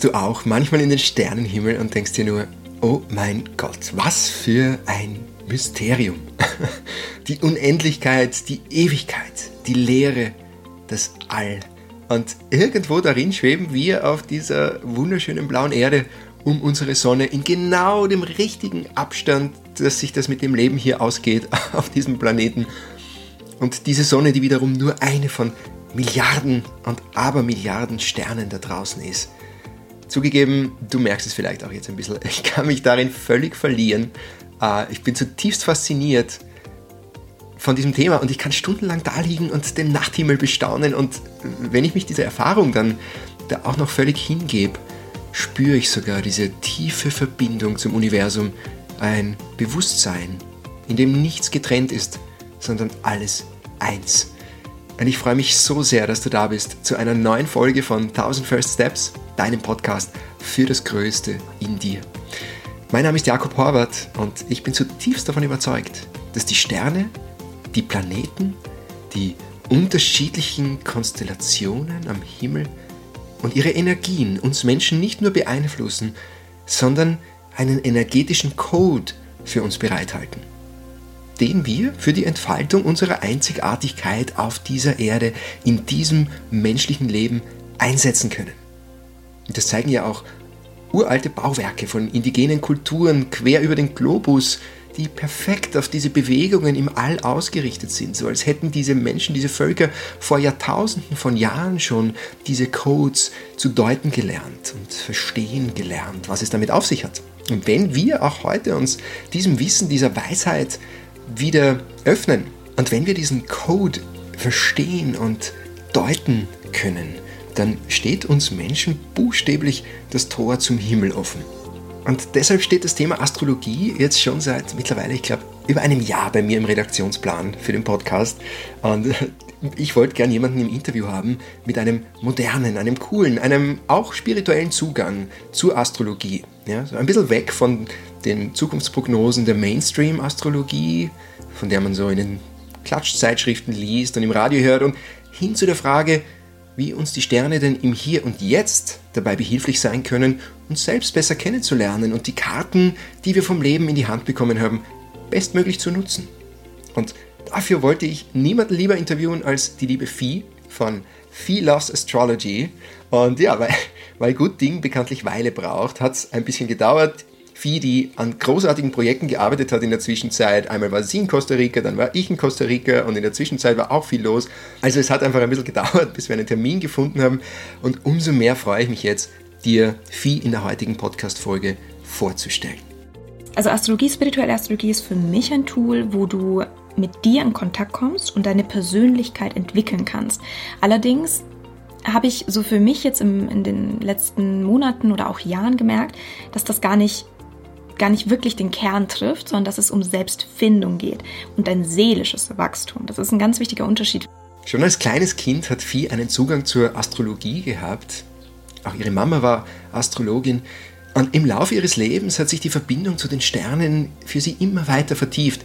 blickst du auch manchmal in den Sternenhimmel und denkst dir nur, oh mein Gott, was für ein Mysterium. Die Unendlichkeit, die Ewigkeit, die Leere, das All. Und irgendwo darin schweben wir auf dieser wunderschönen blauen Erde um unsere Sonne in genau dem richtigen Abstand, dass sich das mit dem Leben hier ausgeht auf diesem Planeten. Und diese Sonne, die wiederum nur eine von Milliarden und Abermilliarden Sternen da draußen ist. Zugegeben, du merkst es vielleicht auch jetzt ein bisschen, ich kann mich darin völlig verlieren. Äh, ich bin zutiefst fasziniert von diesem Thema und ich kann stundenlang da liegen und den Nachthimmel bestaunen und wenn ich mich dieser Erfahrung dann da auch noch völlig hingebe, spüre ich sogar diese tiefe Verbindung zum Universum, ein Bewusstsein, in dem nichts getrennt ist, sondern alles eins. Und ich freue mich so sehr, dass du da bist zu einer neuen Folge von 1000 First Steps, deinem Podcast für das Größte in dir. Mein Name ist Jakob Horvath und ich bin zutiefst davon überzeugt, dass die Sterne, die Planeten, die unterschiedlichen Konstellationen am Himmel und ihre Energien uns Menschen nicht nur beeinflussen, sondern einen energetischen Code für uns bereithalten den wir für die Entfaltung unserer Einzigartigkeit auf dieser Erde, in diesem menschlichen Leben einsetzen können. Und das zeigen ja auch uralte Bauwerke von indigenen Kulturen quer über den Globus, die perfekt auf diese Bewegungen im All ausgerichtet sind, so als hätten diese Menschen, diese Völker vor Jahrtausenden von Jahren schon diese Codes zu deuten gelernt und verstehen gelernt, was es damit auf sich hat. Und wenn wir auch heute uns diesem Wissen, dieser Weisheit wieder öffnen. Und wenn wir diesen Code verstehen und deuten können, dann steht uns Menschen buchstäblich das Tor zum Himmel offen. Und deshalb steht das Thema Astrologie jetzt schon seit mittlerweile, ich glaube, über einem Jahr bei mir im Redaktionsplan für den Podcast. Und ich wollte gern jemanden im Interview haben mit einem modernen, einem coolen, einem auch spirituellen Zugang zur Astrologie. Ja, so ein bisschen weg von den Zukunftsprognosen der Mainstream-Astrologie, von der man so in den Klatschzeitschriften liest und im Radio hört, und hin zu der Frage, wie uns die Sterne denn im Hier und Jetzt dabei behilflich sein können, uns selbst besser kennenzulernen und die Karten, die wir vom Leben in die Hand bekommen haben, bestmöglich zu nutzen. Und dafür wollte ich niemanden lieber interviewen als die liebe Fee von Fee Loves Astrology. Und ja, weil, weil gut Ding bekanntlich Weile braucht, hat es ein bisschen gedauert. Vieh, die an großartigen Projekten gearbeitet hat in der Zwischenzeit. Einmal war sie in Costa Rica, dann war ich in Costa Rica und in der Zwischenzeit war auch viel los. Also es hat einfach ein bisschen gedauert, bis wir einen Termin gefunden haben. Und umso mehr freue ich mich jetzt, dir Vieh in der heutigen Podcast-Folge vorzustellen. Also Astrologie, spirituelle Astrologie ist für mich ein Tool, wo du mit dir in Kontakt kommst und deine Persönlichkeit entwickeln kannst. Allerdings habe ich so für mich jetzt im, in den letzten Monaten oder auch Jahren gemerkt, dass das gar nicht gar nicht wirklich den Kern trifft, sondern dass es um Selbstfindung geht und ein seelisches Wachstum. Das ist ein ganz wichtiger Unterschied. Schon als kleines Kind hat Vieh einen Zugang zur Astrologie gehabt. Auch ihre Mama war Astrologin. Und im Laufe ihres Lebens hat sich die Verbindung zu den Sternen für sie immer weiter vertieft.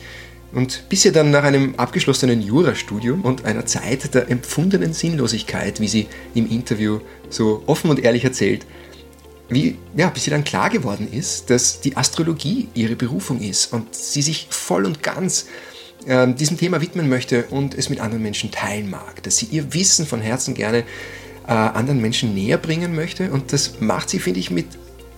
Und bis sie dann nach einem abgeschlossenen Jurastudium und einer Zeit der empfundenen Sinnlosigkeit, wie sie im Interview so offen und ehrlich erzählt, wie, ja, bis sie dann klar geworden ist, dass die Astrologie ihre Berufung ist und sie sich voll und ganz äh, diesem Thema widmen möchte und es mit anderen Menschen teilen mag, dass sie ihr Wissen von Herzen gerne äh, anderen Menschen näher bringen möchte und das macht sie, finde ich, mit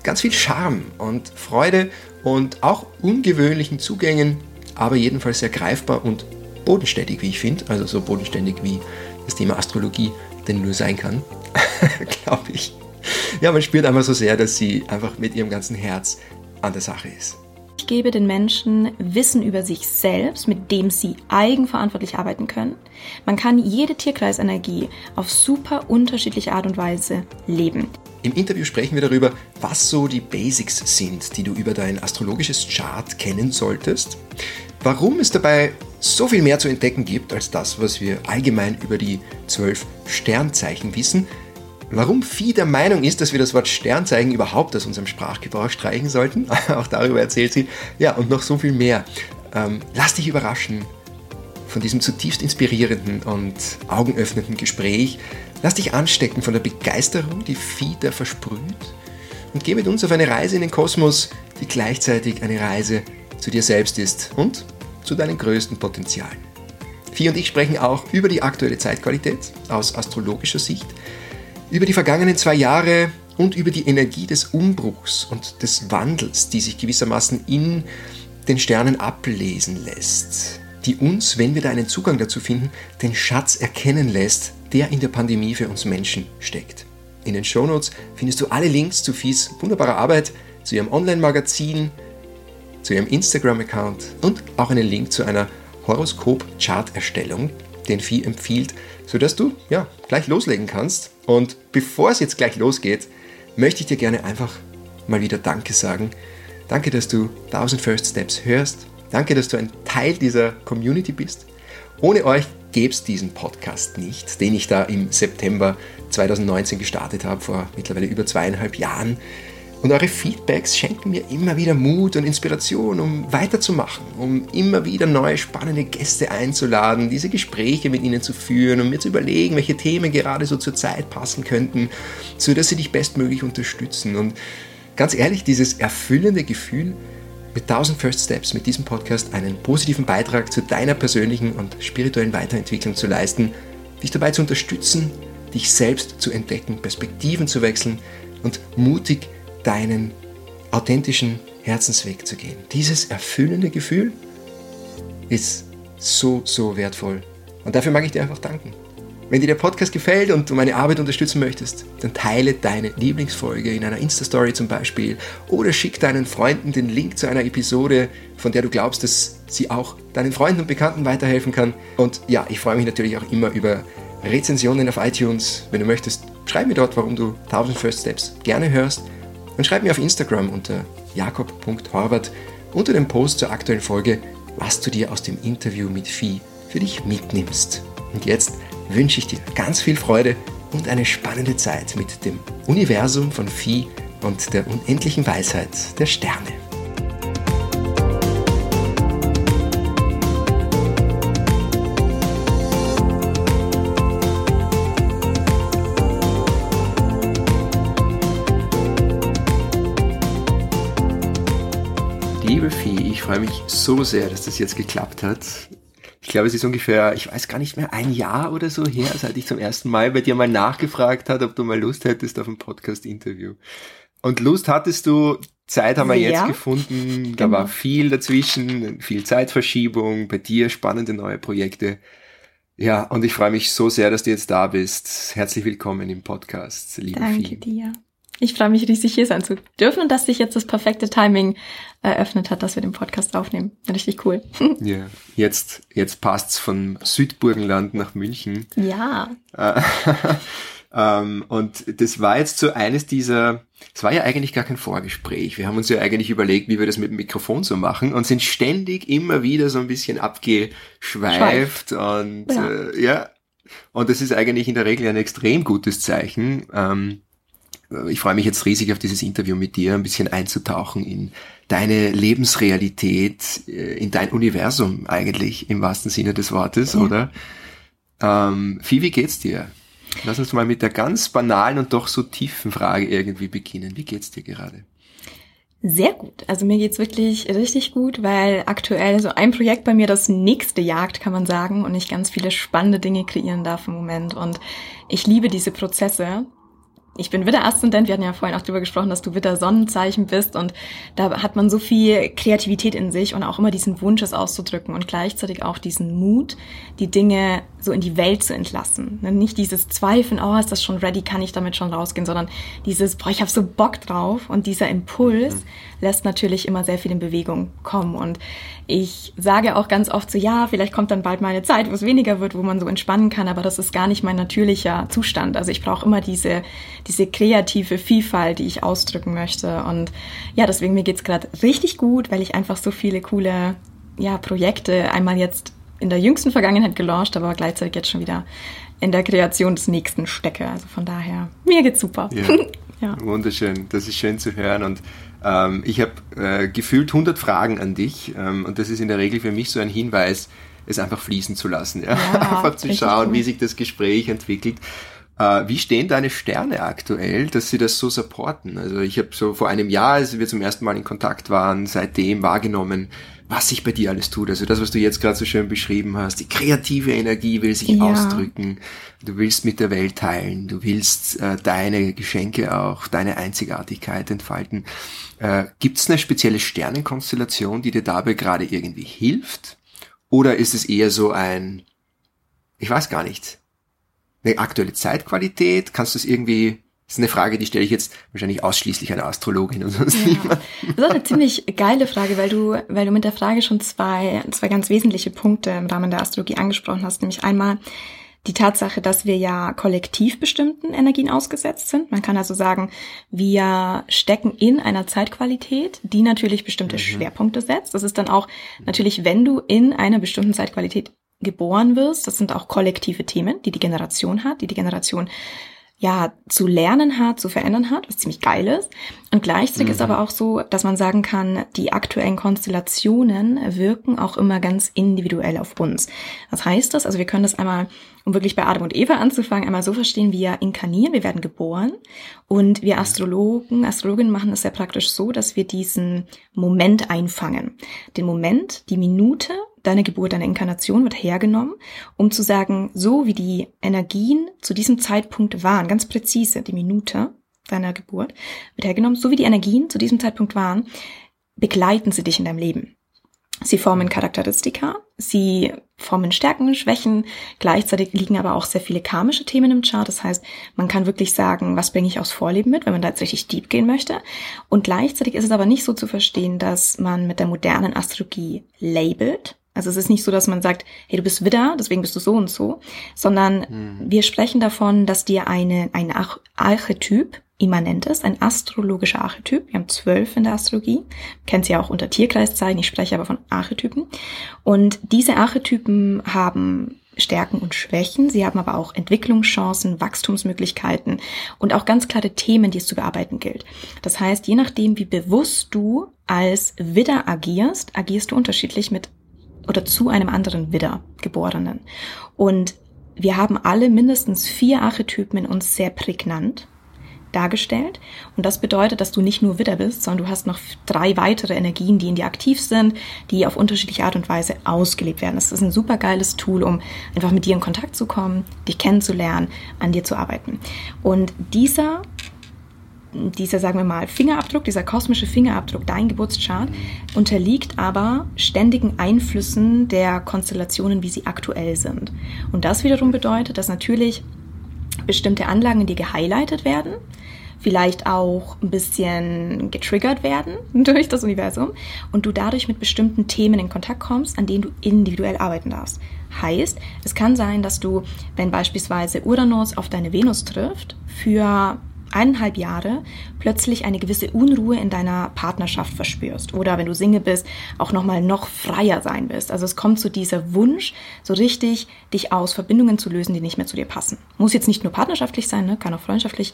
ganz viel Charme und Freude und auch ungewöhnlichen Zugängen, aber jedenfalls sehr greifbar und bodenständig, wie ich finde, also so bodenständig wie das Thema Astrologie denn nur sein kann, glaube ich ja, man spürt einfach so sehr, dass sie einfach mit ihrem ganzen Herz an der Sache ist. Ich gebe den Menschen Wissen über sich selbst, mit dem sie eigenverantwortlich arbeiten können. Man kann jede Tierkreisenergie auf super unterschiedliche Art und Weise leben. Im Interview sprechen wir darüber, was so die Basics sind, die du über dein astrologisches Chart kennen solltest, warum es dabei so viel mehr zu entdecken gibt als das, was wir allgemein über die zwölf Sternzeichen wissen, Warum Vieh der Meinung ist, dass wir das Wort Sternzeichen überhaupt aus unserem Sprachgebrauch streichen sollten, auch darüber erzählt sie. Ja, und noch so viel mehr. Ähm, lass dich überraschen von diesem zutiefst inspirierenden und augenöffnenden Gespräch. Lass dich anstecken von der Begeisterung, die Fieder versprüht. Und geh mit uns auf eine Reise in den Kosmos, die gleichzeitig eine Reise zu dir selbst ist und zu deinen größten Potenzialen. Vieh und ich sprechen auch über die aktuelle Zeitqualität aus astrologischer Sicht, über die vergangenen zwei Jahre und über die Energie des Umbruchs und des Wandels, die sich gewissermaßen in den Sternen ablesen lässt, die uns, wenn wir da einen Zugang dazu finden, den Schatz erkennen lässt, der in der Pandemie für uns Menschen steckt. In den Shownotes findest du alle Links zu Fies wunderbarer Arbeit, zu ihrem Online-Magazin, zu ihrem Instagram-Account und auch einen Link zu einer Horoskop-Chart-Erstellung, den Vieh empfiehlt, sodass du ja gleich loslegen kannst. Und bevor es jetzt gleich losgeht, möchte ich dir gerne einfach mal wieder Danke sagen. Danke, dass du 1000 First Steps hörst. Danke, dass du ein Teil dieser Community bist. Ohne euch gäbe es diesen Podcast nicht, den ich da im September 2019 gestartet habe, vor mittlerweile über zweieinhalb Jahren. Und eure Feedbacks schenken mir immer wieder Mut und Inspiration, um weiterzumachen, um immer wieder neue spannende Gäste einzuladen, diese Gespräche mit ihnen zu führen und mir zu überlegen, welche Themen gerade so zur Zeit passen könnten, sodass sie dich bestmöglich unterstützen. Und ganz ehrlich, dieses erfüllende Gefühl, mit 1000 First Steps, mit diesem Podcast einen positiven Beitrag zu deiner persönlichen und spirituellen Weiterentwicklung zu leisten, dich dabei zu unterstützen, dich selbst zu entdecken, Perspektiven zu wechseln und mutig deinen authentischen Herzensweg zu gehen. Dieses erfüllende Gefühl ist so, so wertvoll. Und dafür mag ich dir einfach danken. Wenn dir der Podcast gefällt und du meine Arbeit unterstützen möchtest, dann teile deine Lieblingsfolge in einer Insta-Story zum Beispiel oder schick deinen Freunden den Link zu einer Episode, von der du glaubst, dass sie auch deinen Freunden und Bekannten weiterhelfen kann. Und ja, ich freue mich natürlich auch immer über Rezensionen auf iTunes. Wenn du möchtest, schreib mir dort, warum du 1000 First Steps gerne hörst und schreib mir auf Instagram unter jakob.horvath unter dem Post zur aktuellen Folge, was du dir aus dem Interview mit Vieh für dich mitnimmst. Und jetzt wünsche ich dir ganz viel Freude und eine spannende Zeit mit dem Universum von Vieh und der unendlichen Weisheit der Sterne. Freue mich so sehr, dass das jetzt geklappt hat. Ich glaube, es ist ungefähr, ich weiß gar nicht mehr, ein Jahr oder so her, seit ich zum ersten Mal bei dir mal nachgefragt hat, ob du mal Lust hättest auf ein Podcast-Interview. Und Lust hattest du, Zeit haben wir ja, jetzt gefunden, da genau. war viel dazwischen, viel Zeitverschiebung, bei dir spannende neue Projekte. Ja, und ich freue mich so sehr, dass du jetzt da bist. Herzlich willkommen im Podcast, liebe Danke Fie. dir. Ich freue mich riesig, hier sein zu dürfen und dass sich jetzt das perfekte Timing eröffnet hat, dass wir den Podcast aufnehmen. Richtig cool. Ja, jetzt, jetzt passt's von Südburgenland nach München. Ja. ähm, und das war jetzt so eines dieser, es war ja eigentlich gar kein Vorgespräch. Wir haben uns ja eigentlich überlegt, wie wir das mit dem Mikrofon so machen und sind ständig immer wieder so ein bisschen abgeschweift Schweif. und ja. Äh, ja. Und das ist eigentlich in der Regel ein extrem gutes Zeichen. Ähm, ich freue mich jetzt riesig auf dieses Interview mit dir, ein bisschen einzutauchen in deine Lebensrealität, äh, in dein Universum eigentlich im wahrsten Sinne des Wortes, ja. oder? Ähm, Fi, wie geht's dir? Lass uns mal mit der ganz banalen und doch so tiefen Frage irgendwie beginnen. Wie geht's dir gerade? Sehr gut. Also mir geht's wirklich richtig gut, weil aktuell so ein Projekt bei mir das nächste jagt, kann man sagen, und ich ganz viele spannende Dinge kreieren darf im Moment. Und ich liebe diese Prozesse ich bin Widder-Aszendent, wir hatten ja vorhin auch darüber gesprochen, dass du Widder-Sonnenzeichen bist. Und da hat man so viel Kreativität in sich und auch immer diesen Wunsch, es auszudrücken und gleichzeitig auch diesen Mut, die Dinge so in die Welt zu entlassen. Ne, nicht dieses Zweifeln, oh, ist das schon ready, kann ich damit schon rausgehen, sondern dieses, boah, ich habe so Bock drauf. Und dieser Impuls mhm. lässt natürlich immer sehr viel in Bewegung kommen. Und ich sage auch ganz oft so, ja, vielleicht kommt dann bald mal eine Zeit, wo es weniger wird, wo man so entspannen kann, aber das ist gar nicht mein natürlicher Zustand. Also ich brauche immer diese, diese kreative Vielfalt, die ich ausdrücken möchte. Und ja, deswegen mir geht's gerade richtig gut, weil ich einfach so viele coole ja, Projekte einmal jetzt in der jüngsten Vergangenheit gelauncht, aber gleichzeitig jetzt schon wieder in der Kreation des Nächsten stecke. Also von daher, mir geht's super. Ja, ja. Wunderschön, das ist schön zu hören und ähm, ich habe äh, gefühlt 100 Fragen an dich ähm, und das ist in der Regel für mich so ein Hinweis, es einfach fließen zu lassen. Ja? ja einfach zu schauen, wie sich das Gespräch entwickelt. Äh, wie stehen deine Sterne aktuell, dass sie das so supporten? Also ich habe so vor einem Jahr, als wir zum ersten Mal in Kontakt waren, seitdem wahrgenommen, was sich bei dir alles tut. Also das, was du jetzt gerade so schön beschrieben hast, die kreative Energie will sich ja. ausdrücken, du willst mit der Welt teilen, du willst äh, deine Geschenke auch, deine Einzigartigkeit entfalten. Äh, Gibt es eine spezielle Sternenkonstellation, die dir dabei gerade irgendwie hilft? Oder ist es eher so ein, ich weiß gar nicht, eine aktuelle Zeitqualität? Kannst du es irgendwie das ist eine Frage, die stelle ich jetzt wahrscheinlich ausschließlich einer Astrologin und sonst ja. niemand. Das ist eine ziemlich geile Frage, weil du, weil du mit der Frage schon zwei, zwei ganz wesentliche Punkte im Rahmen der Astrologie angesprochen hast. Nämlich einmal die Tatsache, dass wir ja kollektiv bestimmten Energien ausgesetzt sind. Man kann also sagen, wir stecken in einer Zeitqualität, die natürlich bestimmte mhm. Schwerpunkte setzt. Das ist dann auch natürlich, wenn du in einer bestimmten Zeitqualität geboren wirst, das sind auch kollektive Themen, die die Generation hat, die die Generation ja, zu lernen hat, zu verändern hat, was ziemlich geil ist. Und gleichzeitig mhm. ist aber auch so, dass man sagen kann, die aktuellen Konstellationen wirken auch immer ganz individuell auf uns. Was heißt das? Also wir können das einmal, um wirklich bei Adam und Eva anzufangen, einmal so verstehen, wir inkarnieren, wir werden geboren und wir Astrologen, Astrologinnen machen es sehr praktisch so, dass wir diesen Moment einfangen. Den Moment, die Minute, deine Geburt, deine Inkarnation wird hergenommen, um zu sagen, so wie die Energien zu diesem Zeitpunkt waren, ganz präzise, die Minute deiner Geburt wird hergenommen, so wie die Energien zu diesem Zeitpunkt waren, begleiten sie dich in deinem Leben. Sie formen Charakteristika, sie formen Stärken, Schwächen, gleichzeitig liegen aber auch sehr viele karmische Themen im Chart. Das heißt, man kann wirklich sagen, was bringe ich aus Vorleben mit, wenn man da jetzt richtig deep gehen möchte. Und gleichzeitig ist es aber nicht so zu verstehen, dass man mit der modernen Astrologie labelt, also es ist nicht so, dass man sagt, hey, du bist Widder, deswegen bist du so und so, sondern mhm. wir sprechen davon, dass dir eine, ein Archetyp immanent ist, ein astrologischer Archetyp. Wir haben zwölf in der Astrologie. Kennt sie ja auch unter Tierkreiszeichen. Ich spreche aber von Archetypen. Und diese Archetypen haben Stärken und Schwächen. Sie haben aber auch Entwicklungschancen, Wachstumsmöglichkeiten und auch ganz klare Themen, die es zu bearbeiten gilt. Das heißt, je nachdem, wie bewusst du als Widder agierst, agierst du unterschiedlich mit oder zu einem anderen Widder-Geborenen. Und wir haben alle mindestens vier Archetypen in uns sehr prägnant dargestellt. Und das bedeutet, dass du nicht nur Widder bist, sondern du hast noch drei weitere Energien, die in dir aktiv sind, die auf unterschiedliche Art und Weise ausgelebt werden. Das ist ein super geiles Tool, um einfach mit dir in Kontakt zu kommen, dich kennenzulernen, an dir zu arbeiten. Und dieser dieser, sagen wir mal, Fingerabdruck, dieser kosmische Fingerabdruck, dein Geburtschart, unterliegt aber ständigen Einflüssen der Konstellationen, wie sie aktuell sind. Und das wiederum bedeutet, dass natürlich bestimmte Anlagen in dir gehighlightet werden, vielleicht auch ein bisschen getriggert werden durch das Universum und du dadurch mit bestimmten Themen in Kontakt kommst, an denen du individuell arbeiten darfst. Heißt, es kann sein, dass du, wenn beispielsweise Uranus auf deine Venus trifft, für eineinhalb Jahre plötzlich eine gewisse Unruhe in deiner Partnerschaft verspürst oder wenn du Single bist, auch nochmal noch freier sein willst. Also es kommt zu dieser Wunsch, so richtig dich aus Verbindungen zu lösen, die nicht mehr zu dir passen. Muss jetzt nicht nur partnerschaftlich sein, ne? kann auch freundschaftlich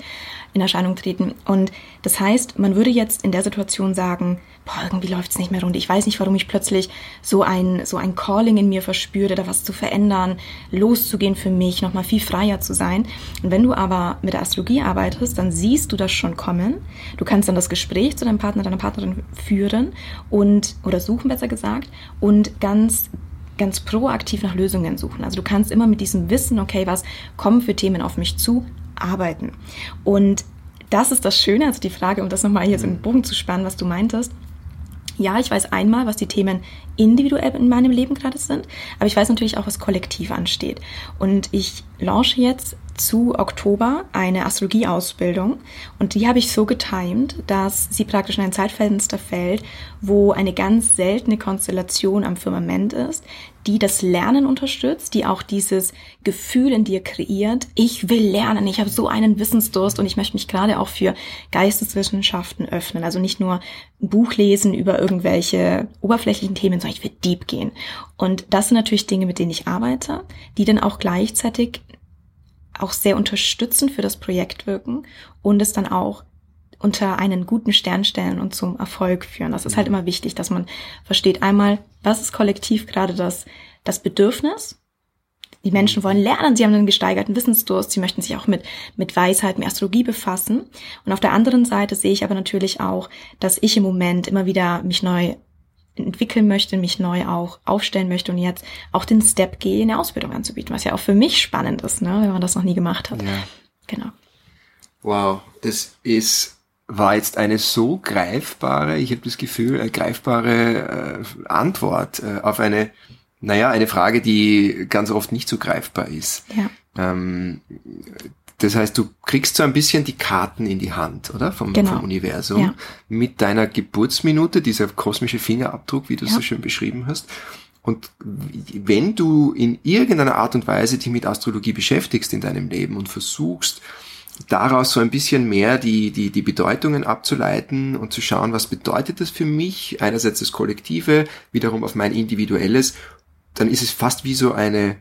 in Erscheinung treten. Und das heißt, man würde jetzt in der Situation sagen, boah, irgendwie läuft's nicht mehr rund. Ich weiß nicht, warum ich plötzlich so ein, so ein Calling in mir verspüre, da was zu verändern, loszugehen für mich, nochmal viel freier zu sein. Und wenn du aber mit der Astrologie arbeitest, dann siehst du das schon kommen. Du kannst dann das Gespräch zu deinem Partner, deiner Partnerin führen und, oder suchen besser gesagt, und ganz ganz proaktiv nach Lösungen suchen. Also du kannst immer mit diesem Wissen, okay, was kommen für Themen auf mich zu, arbeiten. Und das ist das Schöne, also die Frage, um das nochmal so in den Bogen zu spannen, was du meintest, ja, ich weiß einmal, was die Themen individuell in meinem Leben gerade sind, aber ich weiß natürlich auch, was kollektiv ansteht. Und ich launche jetzt zu Oktober eine Astrologieausbildung und die habe ich so getimt, dass sie praktisch in ein Zeitfenster fällt, wo eine ganz seltene Konstellation am Firmament ist, die das Lernen unterstützt, die auch dieses Gefühl in dir kreiert, ich will lernen, ich habe so einen Wissensdurst und ich möchte mich gerade auch für Geisteswissenschaften öffnen. Also nicht nur Buch lesen über irgendwelche oberflächlichen Themen, sondern ich will deep gehen. Und das sind natürlich Dinge, mit denen ich arbeite, die dann auch gleichzeitig auch sehr unterstützend für das Projekt wirken und es dann auch unter einen guten Stern stellen und zum Erfolg führen. Das ist halt immer wichtig, dass man versteht einmal, was ist kollektiv gerade das, das Bedürfnis die Menschen wollen lernen, sie haben einen gesteigerten Wissensdurst, sie möchten sich auch mit, mit Weisheit, mit Astrologie befassen. Und auf der anderen Seite sehe ich aber natürlich auch, dass ich im Moment immer wieder mich neu entwickeln möchte, mich neu auch aufstellen möchte und jetzt auch den Step gehe, eine Ausbildung anzubieten, was ja auch für mich spannend ist, ne, wenn man das noch nie gemacht hat. Ja. Genau. Wow, das ist war jetzt eine so greifbare, ich habe das Gefühl, eine greifbare äh, Antwort äh, auf eine naja, eine Frage, die ganz oft nicht so greifbar ist. Ja. Ähm, das heißt, du kriegst so ein bisschen die Karten in die Hand, oder? Vom, genau. vom Universum. Ja. Mit deiner Geburtsminute, dieser kosmische Fingerabdruck, wie du es ja. so schön beschrieben hast. Und wenn du in irgendeiner Art und Weise dich mit Astrologie beschäftigst in deinem Leben und versuchst, daraus so ein bisschen mehr die, die, die Bedeutungen abzuleiten und zu schauen, was bedeutet das für mich? Einerseits das Kollektive, wiederum auf mein Individuelles dann ist es fast wie so eine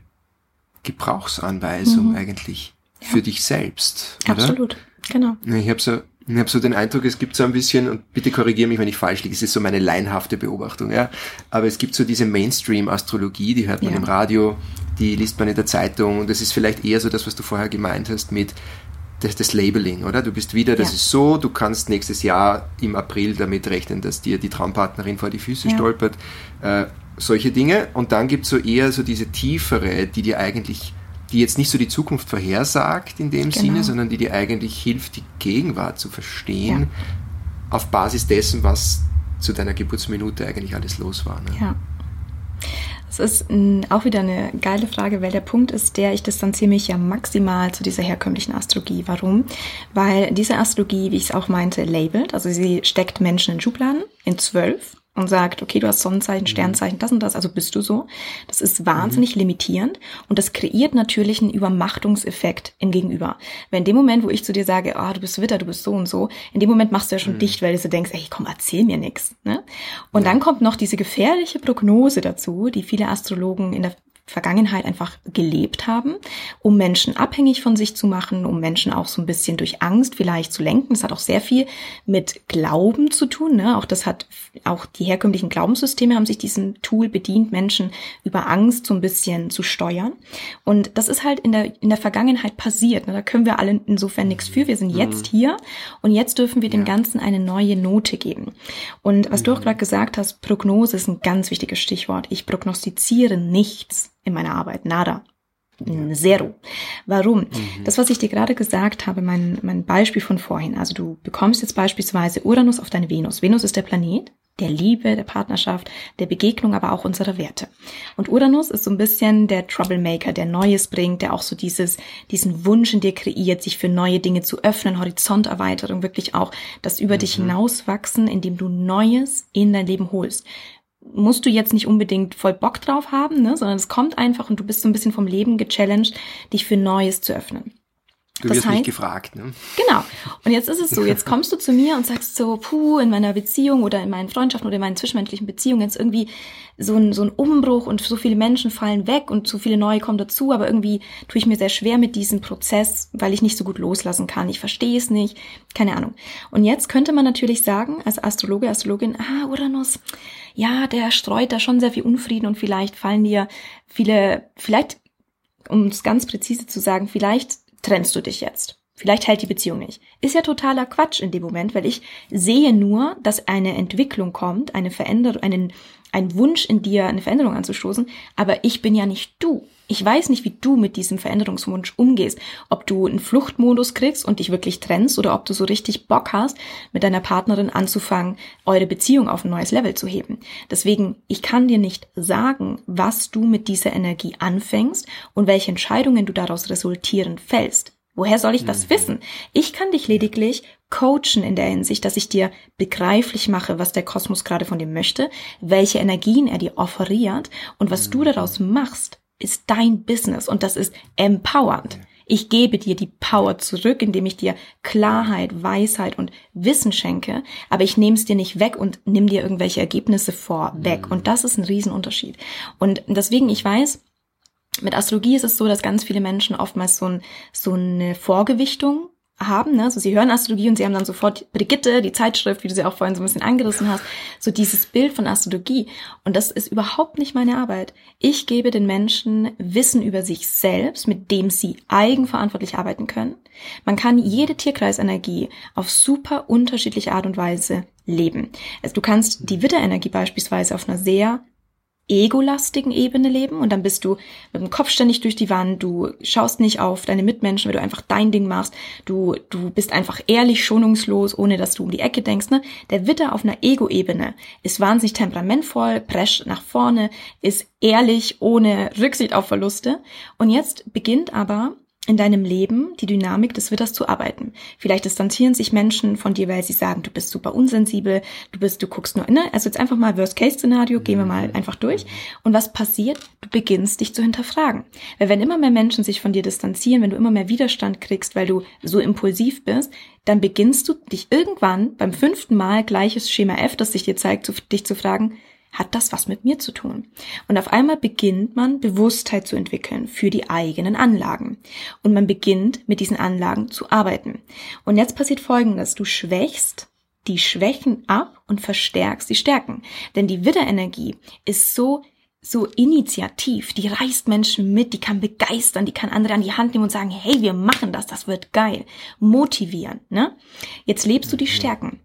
Gebrauchsanweisung mhm. eigentlich ja. für dich selbst. Oder? Absolut, genau. Ich habe so, ich hab so den Eindruck, es gibt so ein bisschen, und bitte korrigiere mich, wenn ich falsch liege, es ist so meine leinhafte Beobachtung, ja. Aber es gibt so diese Mainstream-Astrologie, die hört man ja. im Radio, die liest man in der Zeitung, und das ist vielleicht eher so das, was du vorher gemeint hast mit das, das Labeling, oder? Du bist wieder, das ja. ist so, du kannst nächstes Jahr im April damit rechnen, dass dir die Traumpartnerin vor die Füße ja. stolpert. Äh, solche Dinge. Und dann gibt's so eher so diese tiefere, die dir eigentlich, die jetzt nicht so die Zukunft vorhersagt in dem genau. Sinne, sondern die dir eigentlich hilft, die Gegenwart zu verstehen, ja. auf Basis dessen, was zu deiner Geburtsminute eigentlich alles los war. Ne? Ja. Es ist auch wieder eine geile Frage, weil der Punkt ist der, ich distanziere mich ja maximal zu dieser herkömmlichen Astrologie. Warum? Weil diese Astrologie, wie ich es auch meinte, labelt. Also sie steckt Menschen in Schubladen, in zwölf und sagt, okay, du hast Sonnenzeichen, mhm. Sternzeichen, das und das, also bist du so. Das ist wahnsinnig mhm. limitierend und das kreiert natürlich einen Übermachtungseffekt im Gegenüber. Weil in dem Moment, wo ich zu dir sage, ah, oh, du bist Witter, du bist so und so, in dem Moment machst du ja schon mhm. dicht, weil du so denkst, ey, komm, erzähl mir nix. Ne? Und ja. dann kommt noch diese gefährliche Prognose dazu, die viele Astrologen in der Vergangenheit einfach gelebt haben, um Menschen abhängig von sich zu machen, um Menschen auch so ein bisschen durch Angst vielleicht zu lenken. Das hat auch sehr viel mit Glauben zu tun. Ne? Auch das hat auch die herkömmlichen Glaubenssysteme haben sich diesem Tool bedient, Menschen über Angst so ein bisschen zu steuern. Und das ist halt in der in der Vergangenheit passiert. Ne? Da können wir alle insofern nichts für. Wir sind mhm. jetzt hier und jetzt dürfen wir dem Ganzen eine neue Note geben. Und was du auch mhm. gerade gesagt hast, Prognose ist ein ganz wichtiges Stichwort. Ich prognostiziere nichts in meiner Arbeit. Nada. Zero. Warum? Mhm. Das, was ich dir gerade gesagt habe, mein, mein Beispiel von vorhin. Also du bekommst jetzt beispielsweise Uranus auf deine Venus. Venus ist der Planet der Liebe, der Partnerschaft, der Begegnung, aber auch unserer Werte. Und Uranus ist so ein bisschen der Troublemaker, der Neues bringt, der auch so dieses, diesen Wunsch in dir kreiert, sich für neue Dinge zu öffnen, Horizonterweiterung, wirklich auch das über mhm. dich hinauswachsen, indem du Neues in dein Leben holst musst du jetzt nicht unbedingt voll Bock drauf haben, ne, sondern es kommt einfach und du bist so ein bisschen vom Leben gechallenged, dich für Neues zu öffnen. Du das wirst heißt, nicht gefragt, ne? Genau. Und jetzt ist es so, jetzt kommst du zu mir und sagst so, puh, in meiner Beziehung oder in meinen Freundschaften oder in meinen zwischenmenschlichen Beziehungen jetzt irgendwie so ein, so ein Umbruch und so viele Menschen fallen weg und so viele neue kommen dazu, aber irgendwie tue ich mir sehr schwer mit diesem Prozess, weil ich nicht so gut loslassen kann. Ich verstehe es nicht, keine Ahnung. Und jetzt könnte man natürlich sagen, als Astrologe, Astrologin, ah, Uranus, ja, der streut da schon sehr viel Unfrieden und vielleicht fallen dir viele, vielleicht, um es ganz präzise zu sagen, vielleicht trennst du dich jetzt. Vielleicht hält die Beziehung nicht. Ist ja totaler Quatsch in dem Moment, weil ich sehe nur, dass eine Entwicklung kommt, eine Veränderung, einen, ein Wunsch in dir, eine Veränderung anzustoßen, aber ich bin ja nicht du. Ich weiß nicht, wie du mit diesem Veränderungswunsch umgehst. Ob du einen Fluchtmodus kriegst und dich wirklich trennst oder ob du so richtig Bock hast, mit deiner Partnerin anzufangen, eure Beziehung auf ein neues Level zu heben. Deswegen, ich kann dir nicht sagen, was du mit dieser Energie anfängst und welche Entscheidungen du daraus resultierend fällst. Woher soll ich das mhm. wissen? Ich kann dich lediglich coachen in der Hinsicht, dass ich dir begreiflich mache, was der Kosmos gerade von dir möchte, welche Energien er dir offeriert und was du mhm. daraus machst ist dein Business und das ist empowernd. Ich gebe dir die Power zurück, indem ich dir Klarheit, Weisheit und Wissen schenke, aber ich nehme es dir nicht weg und nimm dir irgendwelche Ergebnisse vorweg. Mhm. Und das ist ein Riesenunterschied. Und deswegen, ich weiß, mit Astrologie ist es so, dass ganz viele Menschen oftmals so, ein, so eine Vorgewichtung haben. Ne? Also sie hören Astrologie und sie haben dann sofort Brigitte, die Zeitschrift, wie du sie auch vorhin so ein bisschen angerissen hast, so dieses Bild von Astrologie. Und das ist überhaupt nicht meine Arbeit. Ich gebe den Menschen Wissen über sich selbst, mit dem sie eigenverantwortlich arbeiten können. Man kann jede Tierkreisenergie auf super unterschiedliche Art und Weise leben. Also du kannst die Widderenergie beispielsweise auf einer sehr egolastigen Ebene leben und dann bist du mit dem Kopf ständig durch die Wand, du schaust nicht auf deine Mitmenschen, weil du einfach dein Ding machst, du, du bist einfach ehrlich, schonungslos, ohne dass du um die Ecke denkst. Ne? Der Witter auf einer Ego-Ebene ist wahnsinnig temperamentvoll, prescht nach vorne, ist ehrlich, ohne Rücksicht auf Verluste. Und jetzt beginnt aber in deinem Leben die Dynamik des Witters zu arbeiten. Vielleicht distanzieren sich Menschen von dir, weil sie sagen, du bist super unsensibel, du bist, du guckst nur, ne? Also jetzt einfach mal Worst-Case-Szenario, gehen wir mal einfach durch. Und was passiert? Du beginnst dich zu hinterfragen. Weil wenn immer mehr Menschen sich von dir distanzieren, wenn du immer mehr Widerstand kriegst, weil du so impulsiv bist, dann beginnst du dich irgendwann beim fünften Mal gleiches Schema F, das sich dir zeigt, zu, dich zu fragen, hat das was mit mir zu tun? Und auf einmal beginnt man Bewusstheit zu entwickeln für die eigenen Anlagen. Und man beginnt mit diesen Anlagen zu arbeiten. Und jetzt passiert Folgendes. Du schwächst die Schwächen ab und verstärkst die Stärken. Denn die Widderenergie ist so so initiativ, die reißt Menschen mit, die kann begeistern, die kann andere an die Hand nehmen und sagen, hey, wir machen das, das wird geil. Motivieren, ne? Jetzt lebst du die Stärken.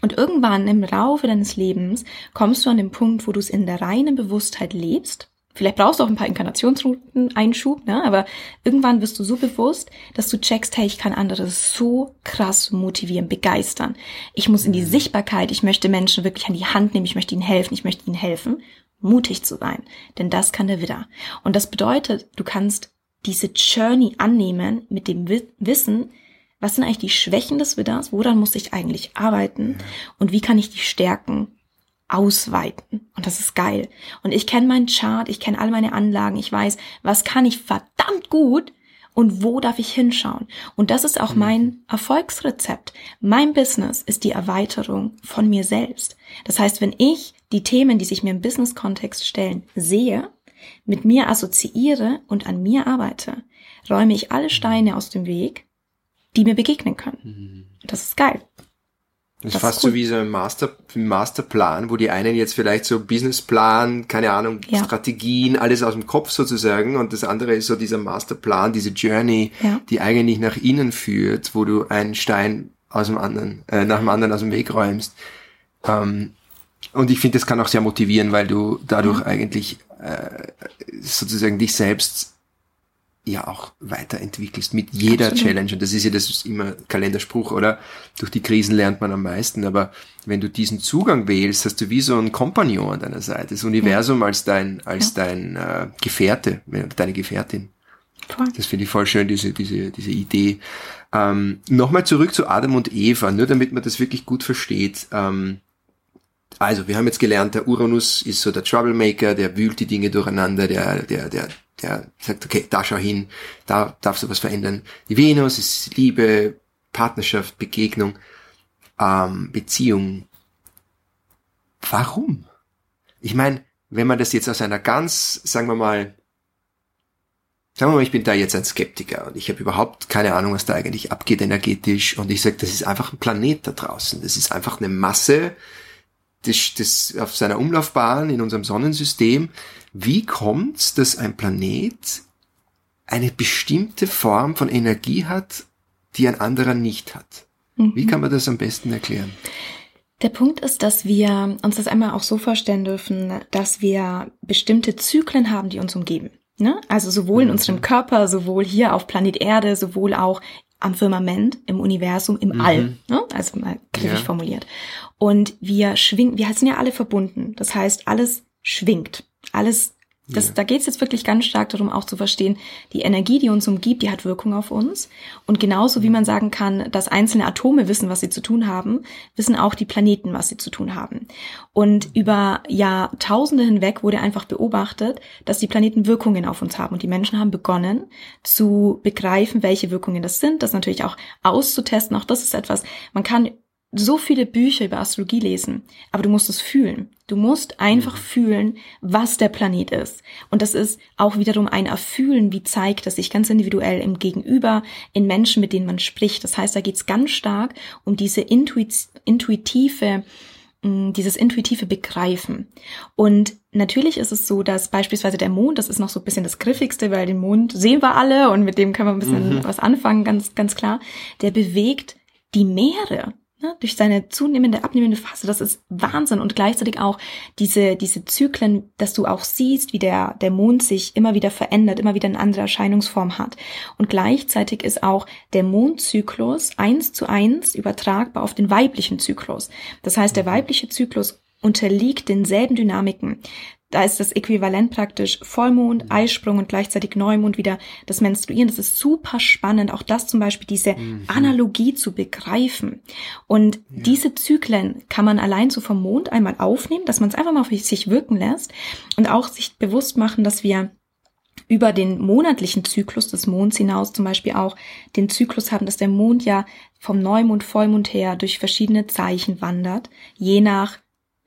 Und irgendwann im Laufe deines Lebens kommst du an den Punkt, wo du es in der reinen Bewusstheit lebst. Vielleicht brauchst du auch ein paar Inkarnationsrouten Einschub, ne? aber irgendwann wirst du so bewusst, dass du checkst, hey, ich kann andere so krass motivieren, begeistern. Ich muss in die mhm. Sichtbarkeit, ich möchte Menschen wirklich an die Hand nehmen, ich möchte ihnen helfen, ich möchte ihnen helfen, mutig zu sein. Denn das kann der Widder. Und das bedeutet, du kannst diese Journey annehmen mit dem Wissen, was sind eigentlich die Schwächen des Widders, woran muss ich eigentlich arbeiten und wie kann ich die Stärken ausweiten. Und das ist geil. Und ich kenne meinen Chart, ich kenne all meine Anlagen, ich weiß, was kann ich verdammt gut und wo darf ich hinschauen. Und das ist auch mhm. mein Erfolgsrezept. Mein Business ist die Erweiterung von mir selbst. Das heißt, wenn ich die Themen, die sich mir im Business-Kontext stellen, sehe, mit mir assoziiere und an mir arbeite, räume ich alle Steine aus dem Weg die mir begegnen können. Mhm. Das ist geil. Das, das ist fast ist cool. so wie so ein Master, Masterplan, wo die einen jetzt vielleicht so Businessplan, keine Ahnung, ja. Strategien, alles aus dem Kopf sozusagen und das andere ist so dieser Masterplan, diese Journey, ja. die eigentlich nach innen führt, wo du einen Stein aus dem anderen, äh, nach dem anderen aus dem Weg räumst. Ähm, und ich finde, das kann auch sehr motivieren, weil du dadurch ja. eigentlich äh, sozusagen dich selbst ja auch weiterentwickelst mit jeder Absolut. Challenge. Und das ist ja das ist immer Kalenderspruch, oder? Durch die Krisen lernt man am meisten. Aber wenn du diesen Zugang wählst, hast du wie so ein Kompagnon an deiner Seite, das Universum ja. als dein, als ja. dein äh, Gefährte, deine Gefährtin. Voll. Das finde ich voll schön, diese, diese, diese Idee. Ähm, Nochmal zurück zu Adam und Eva, nur damit man das wirklich gut versteht. Ähm, also, wir haben jetzt gelernt, der Uranus ist so der Troublemaker, der wühlt die Dinge durcheinander, der, der, der der sagt, okay, da schau hin, da darfst du was verändern. Die Venus ist Liebe, Partnerschaft, Begegnung, ähm, Beziehung. Warum? Ich meine, wenn man das jetzt aus einer ganz, sagen wir mal, sagen wir mal, ich bin da jetzt ein Skeptiker und ich habe überhaupt keine Ahnung, was da eigentlich abgeht energetisch und ich sage, das ist einfach ein Planet da draußen. Das ist einfach eine Masse, das, das auf seiner Umlaufbahn in unserem Sonnensystem wie kommt's, dass ein Planet eine bestimmte Form von Energie hat, die ein anderer nicht hat? Mhm. Wie kann man das am besten erklären? Der Punkt ist, dass wir uns das einmal auch so vorstellen dürfen, dass wir bestimmte Zyklen haben, die uns umgeben. Ne? Also sowohl in mhm. unserem Körper, sowohl hier auf Planet Erde, sowohl auch am Firmament, im Universum, im mhm. All. Ne? Also mal griffig ja. formuliert. Und wir schwingen, wir sind ja alle verbunden. Das heißt, alles schwingt alles, das, ja. da geht es jetzt wirklich ganz stark darum, auch zu verstehen, die Energie, die uns umgibt, die hat Wirkung auf uns. Und genauso wie man sagen kann, dass einzelne Atome wissen, was sie zu tun haben, wissen auch die Planeten, was sie zu tun haben. Und über Jahrtausende hinweg wurde einfach beobachtet, dass die Planeten Wirkungen auf uns haben. Und die Menschen haben begonnen zu begreifen, welche Wirkungen das sind, das natürlich auch auszutesten. Auch das ist etwas, man kann so viele Bücher über Astrologie lesen, aber du musst es fühlen. Du musst einfach mhm. fühlen, was der Planet ist. Und das ist auch wiederum ein Erfühlen, wie zeigt es sich ganz individuell im Gegenüber, in Menschen, mit denen man spricht. Das heißt, da geht es ganz stark um diese intuit intuitive, mm, dieses intuitive Begreifen. Und natürlich ist es so, dass beispielsweise der Mond, das ist noch so ein bisschen das Griffigste, weil den Mond sehen wir alle und mit dem können wir ein bisschen mhm. was anfangen, ganz, ganz klar. Der bewegt die Meere ne, durch seine zunehmende, abnehmende Phase, das ist Wahnsinn und gleichzeitig auch diese, diese Zyklen, dass du auch siehst, wie der, der Mond sich immer wieder verändert, immer wieder eine andere Erscheinungsform hat. Und gleichzeitig ist auch der Mondzyklus eins zu eins übertragbar auf den weiblichen Zyklus. Das heißt, der mhm. weibliche Zyklus unterliegt denselben Dynamiken. Da ist das Äquivalent praktisch Vollmond, mhm. Eisprung und gleichzeitig Neumond wieder das Menstruieren. Das ist super spannend, auch das zum Beispiel, diese mhm. Analogie zu begreifen. Und ja. diese Zyklen kann man allein so vom Mond einmal aufnehmen, dass man es einfach mal auf sich wirken lässt und auch sich bewusst machen, dass wir über den monatlichen Zyklus des Monds hinaus zum Beispiel auch den Zyklus haben, dass der Mond ja vom Neumond, Vollmond her durch verschiedene Zeichen wandert, je nach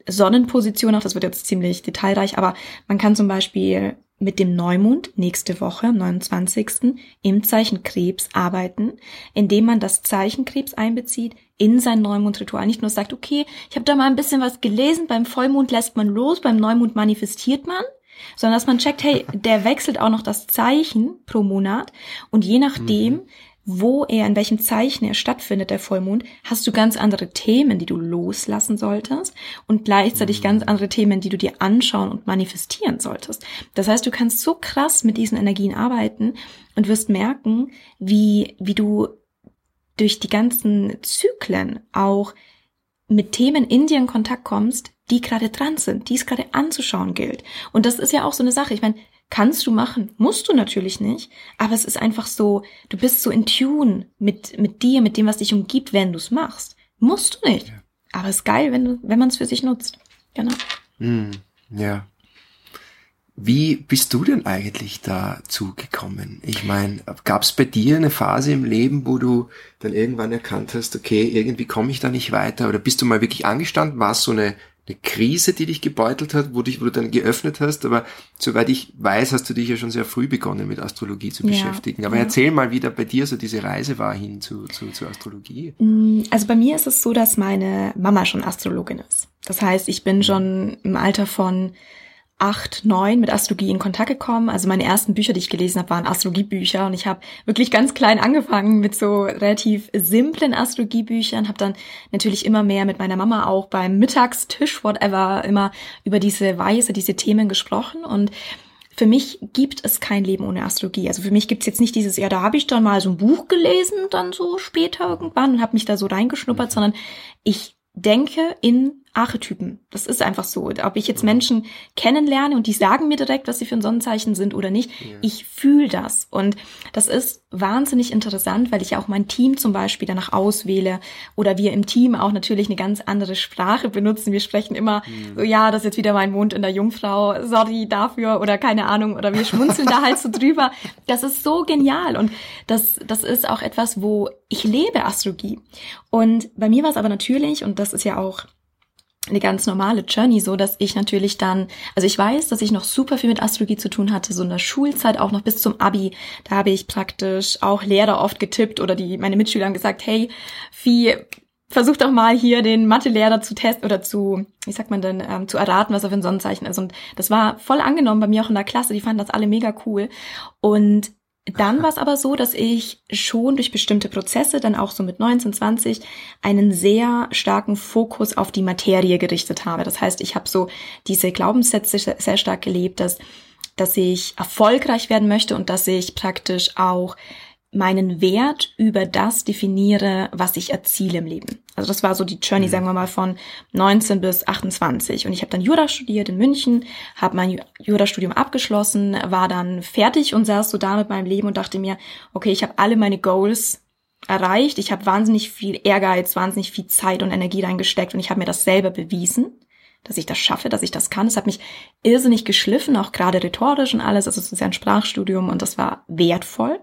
Sonnenposition auch, das wird jetzt ziemlich detailreich, aber man kann zum Beispiel mit dem Neumond nächste Woche, am 29. im Zeichen Krebs arbeiten, indem man das Zeichen Krebs einbezieht in sein Neumondritual. Nicht nur sagt, okay, ich habe da mal ein bisschen was gelesen, beim Vollmond lässt man los, beim Neumond manifestiert man, sondern dass man checkt, hey, der wechselt auch noch das Zeichen pro Monat und je nachdem, mhm wo er, in welchem Zeichen er stattfindet, der Vollmond, hast du ganz andere Themen, die du loslassen solltest und gleichzeitig ganz mhm. andere Themen, die du dir anschauen und manifestieren solltest. Das heißt, du kannst so krass mit diesen Energien arbeiten und wirst merken, wie, wie du durch die ganzen Zyklen auch mit Themen in dir in Kontakt kommst, die gerade dran sind, die es gerade anzuschauen gilt. Und das ist ja auch so eine Sache. Ich meine, Kannst du machen, musst du natürlich nicht, aber es ist einfach so, du bist so in Tune mit, mit dir, mit dem, was dich umgibt, wenn du es machst. Musst du nicht. Ja. Aber es ist geil, wenn du, wenn man es für sich nutzt. Genau. Mm, ja. Wie bist du denn eigentlich dazu gekommen? Ich meine, gab es bei dir eine Phase im Leben, wo du dann irgendwann erkannt hast, okay, irgendwie komme ich da nicht weiter? Oder bist du mal wirklich angestanden? War es so eine eine Krise, die dich gebeutelt hat, wo, dich, wo du dann geöffnet hast. Aber soweit ich weiß, hast du dich ja schon sehr früh begonnen mit Astrologie zu beschäftigen. Aber ja. erzähl mal, wie da bei dir so diese Reise war hin zu, zu, zu Astrologie. Mm, also bei mir ist es so, dass meine Mama schon Astrologin ist. Das heißt, ich bin schon im Alter von acht, neun mit Astrologie in Kontakt gekommen. Also meine ersten Bücher, die ich gelesen habe, waren Astrologiebücher und ich habe wirklich ganz klein angefangen mit so relativ simplen Astrologiebüchern, habe dann natürlich immer mehr mit meiner Mama auch beim Mittagstisch, whatever, immer über diese Weise, diese Themen gesprochen und für mich gibt es kein Leben ohne Astrologie. Also für mich gibt's jetzt nicht dieses, ja, da habe ich dann mal so ein Buch gelesen, dann so später irgendwann und habe mich da so reingeschnuppert, sondern ich denke in Archetypen. Das ist einfach so. Ob ich jetzt Menschen kennenlerne und die sagen mir direkt, was sie für ein Sonnenzeichen sind oder nicht, ja. ich fühle das. Und das ist wahnsinnig interessant, weil ich auch mein Team zum Beispiel danach auswähle oder wir im Team auch natürlich eine ganz andere Sprache benutzen. Wir sprechen immer so, ja, das ist jetzt wieder mein Mund in der Jungfrau, sorry dafür oder keine Ahnung, oder wir schmunzeln da halt so drüber. Das ist so genial und das, das ist auch etwas, wo ich lebe Astrologie. Und bei mir war es aber natürlich, und das ist ja auch eine ganz normale Journey, so dass ich natürlich dann, also ich weiß, dass ich noch super viel mit Astrologie zu tun hatte, so in der Schulzeit auch noch bis zum Abi. Da habe ich praktisch auch Lehrer oft getippt oder die meine Mitschüler haben gesagt, hey, wie versuch doch mal hier den Mathelehrer zu testen oder zu, wie sagt man denn, ähm, zu erraten, was er für ein Sonnenzeichen ist. Und das war voll angenommen bei mir auch in der Klasse. Die fanden das alle mega cool. Und dann war es aber so, dass ich schon durch bestimmte Prozesse, dann auch so mit 19, 20, einen sehr starken Fokus auf die Materie gerichtet habe. Das heißt, ich habe so diese Glaubenssätze sehr stark gelebt, dass, dass ich erfolgreich werden möchte und dass ich praktisch auch meinen Wert über das definiere, was ich erziele im Leben. Also das war so die Journey, mhm. sagen wir mal, von 19 bis 28. Und ich habe dann Jura studiert in München, habe mein Jurastudium abgeschlossen, war dann fertig und saß so da mit meinem Leben und dachte mir, okay, ich habe alle meine Goals erreicht, ich habe wahnsinnig viel Ehrgeiz, wahnsinnig viel Zeit und Energie reingesteckt und ich habe mir das selber bewiesen dass ich das schaffe, dass ich das kann. Es hat mich irrsinnig geschliffen, auch gerade rhetorisch und alles. Also es ist ja ein Sprachstudium und das war wertvoll.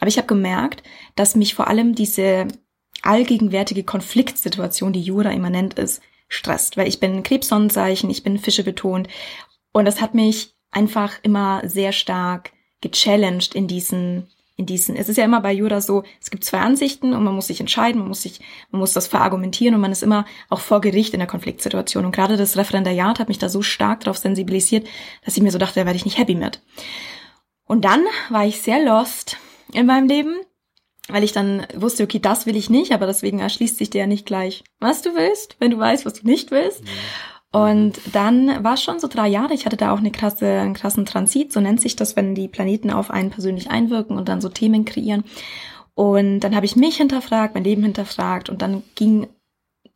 Aber ich habe gemerkt, dass mich vor allem diese allgegenwärtige Konfliktsituation, die Jura immanent ist, stresst. Weil ich bin Krebssonnenzeichen, ich bin Fische betont. Und das hat mich einfach immer sehr stark gechallenged in diesen in diesen, es ist ja immer bei Jura so, es gibt zwei Ansichten und man muss sich entscheiden, man muss sich, man muss das verargumentieren und man ist immer auch vor Gericht in der Konfliktsituation. Und gerade das Referendariat hat mich da so stark darauf sensibilisiert, dass ich mir so dachte, da werde ich nicht happy mit. Und dann war ich sehr lost in meinem Leben, weil ich dann wusste, okay, das will ich nicht, aber deswegen erschließt sich dir ja nicht gleich, was du willst, wenn du weißt, was du nicht willst. Ja. Und dann war es schon so drei Jahre. Ich hatte da auch eine krasse, einen krassen Transit, so nennt sich das, wenn die Planeten auf einen persönlich einwirken und dann so Themen kreieren. Und dann habe ich mich hinterfragt, mein Leben hinterfragt und dann ging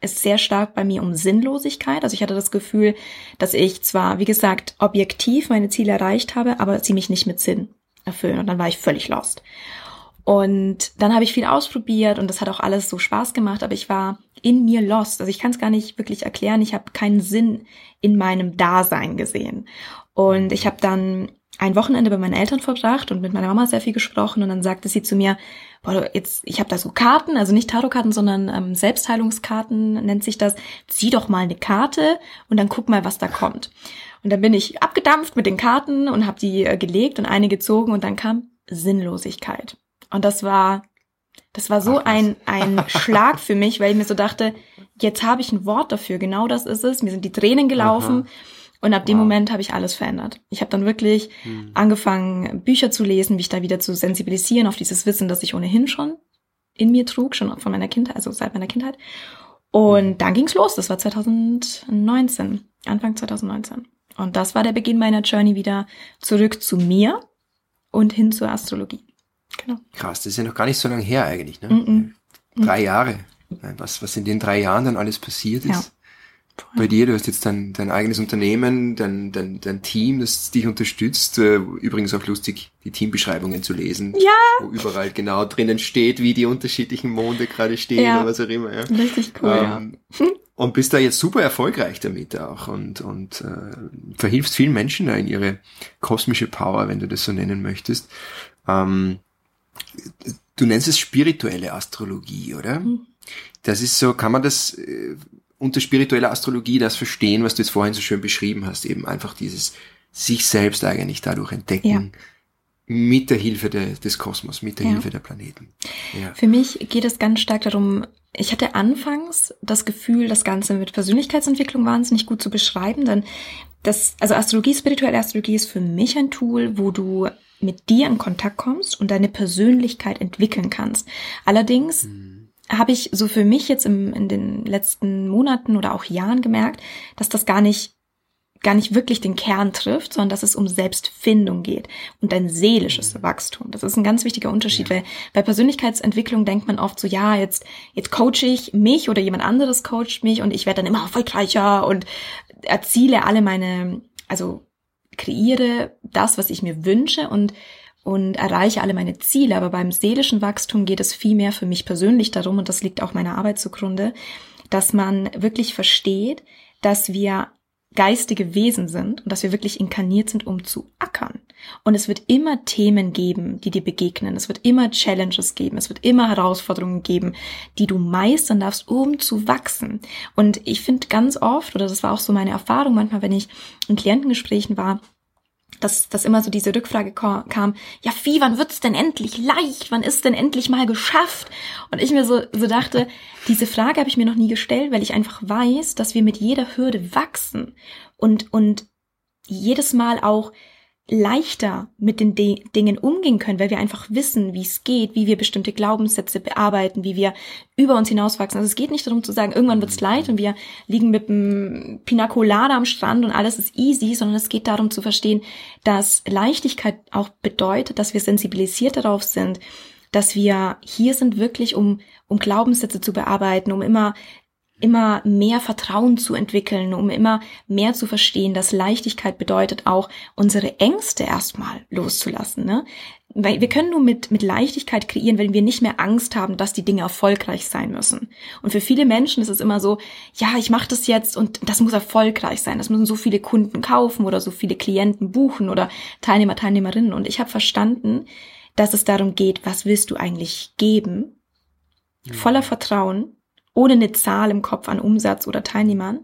es sehr stark bei mir um Sinnlosigkeit. Also ich hatte das Gefühl, dass ich zwar, wie gesagt, objektiv meine Ziele erreicht habe, aber sie mich nicht mit Sinn erfüllen. Und dann war ich völlig lost. Und dann habe ich viel ausprobiert und das hat auch alles so Spaß gemacht, aber ich war in mir lost. Also ich kann es gar nicht wirklich erklären. Ich habe keinen Sinn in meinem Dasein gesehen. Und ich habe dann ein Wochenende bei meinen Eltern verbracht und mit meiner Mama sehr viel gesprochen und dann sagte sie zu mir, boah, jetzt, ich habe da so Karten, also nicht Tarotkarten, sondern ähm, Selbstheilungskarten nennt sich das. Zieh doch mal eine Karte und dann guck mal, was da kommt. Und dann bin ich abgedampft mit den Karten und habe die äh, gelegt und eine gezogen und dann kam Sinnlosigkeit. Und das war, das war so Ach, ein, ein Schlag für mich, weil ich mir so dachte, jetzt habe ich ein Wort dafür, genau das ist es. Mir sind die Tränen gelaufen. Aha. Und ab dem wow. Moment habe ich alles verändert. Ich habe dann wirklich hm. angefangen, Bücher zu lesen, mich da wieder zu sensibilisieren auf dieses Wissen, das ich ohnehin schon in mir trug, schon von meiner Kindheit, also seit meiner Kindheit. Und hm. dann ging's los. Das war 2019, Anfang 2019. Und das war der Beginn meiner Journey wieder zurück zu mir und hin zur Astrologie. Genau. Krass, das ist ja noch gar nicht so lange her eigentlich. Ne? Mm -mm. Drei Jahre. Was, was in den drei Jahren dann alles passiert ist. Ja. Bei dir, du hast jetzt dein, dein eigenes Unternehmen, dein, dein, dein Team, das dich unterstützt. Äh, übrigens auch lustig, die Teambeschreibungen zu lesen. Ja. Wo überall genau drinnen steht, wie die unterschiedlichen Monde gerade stehen ja. oder was auch immer. Ja. Richtig cool, ähm, ja. Und bist da jetzt super erfolgreich damit auch und, und äh, verhilfst vielen Menschen da in ihre kosmische Power, wenn du das so nennen möchtest. Ähm, du nennst es spirituelle Astrologie, oder? Mhm. Das ist so, kann man das äh, unter spiritueller Astrologie das verstehen, was du jetzt vorhin so schön beschrieben hast, eben einfach dieses sich selbst eigentlich dadurch entdecken. Ja. Mit der Hilfe de, des Kosmos, mit der ja. Hilfe der Planeten. Ja. Für mich geht es ganz stark darum, ich hatte anfangs das Gefühl, das Ganze mit Persönlichkeitsentwicklung wahnsinnig gut zu beschreiben, denn das, also Astrologie, spirituelle Astrologie ist für mich ein Tool, wo du mit dir in Kontakt kommst und deine Persönlichkeit entwickeln kannst. Allerdings mhm. Habe ich so für mich jetzt im, in den letzten Monaten oder auch Jahren gemerkt, dass das gar nicht gar nicht wirklich den Kern trifft, sondern dass es um Selbstfindung geht und ein seelisches mhm. Wachstum. Das ist ein ganz wichtiger Unterschied, ja. weil bei Persönlichkeitsentwicklung denkt man oft so, ja, jetzt, jetzt coache ich mich oder jemand anderes coacht mich und ich werde dann immer erfolgreicher und erziele alle meine, also kreiere das, was ich mir wünsche und und erreiche alle meine Ziele. Aber beim seelischen Wachstum geht es viel mehr für mich persönlich darum, und das liegt auch meiner Arbeit zugrunde, dass man wirklich versteht, dass wir geistige Wesen sind und dass wir wirklich inkarniert sind, um zu ackern. Und es wird immer Themen geben, die dir begegnen. Es wird immer Challenges geben. Es wird immer Herausforderungen geben, die du meistern darfst, um zu wachsen. Und ich finde ganz oft, oder das war auch so meine Erfahrung manchmal, wenn ich in Klientengesprächen war, dass, dass immer so diese Rückfrage kam, ja, wie, wann wird's denn endlich leicht? Wann ist denn endlich mal geschafft? Und ich mir so, so dachte, diese Frage habe ich mir noch nie gestellt, weil ich einfach weiß, dass wir mit jeder Hürde wachsen und, und jedes Mal auch leichter mit den De Dingen umgehen können, weil wir einfach wissen, wie es geht, wie wir bestimmte Glaubenssätze bearbeiten, wie wir über uns hinauswachsen. Also es geht nicht darum zu sagen, irgendwann wird's leicht und wir liegen mit einem Pinacolada am Strand und alles ist easy, sondern es geht darum zu verstehen, dass Leichtigkeit auch bedeutet, dass wir sensibilisiert darauf sind, dass wir hier sind wirklich, um, um Glaubenssätze zu bearbeiten, um immer immer mehr Vertrauen zu entwickeln, um immer mehr zu verstehen, dass Leichtigkeit bedeutet auch, unsere Ängste erstmal loszulassen. Ne? Weil wir können nur mit, mit Leichtigkeit kreieren, wenn wir nicht mehr Angst haben, dass die Dinge erfolgreich sein müssen. Und für viele Menschen ist es immer so, ja, ich mache das jetzt und das muss erfolgreich sein. Das müssen so viele Kunden kaufen oder so viele Klienten buchen oder Teilnehmer, Teilnehmerinnen. Und ich habe verstanden, dass es darum geht, was willst du eigentlich geben mhm. voller Vertrauen, ohne eine Zahl im Kopf an Umsatz oder Teilnehmern.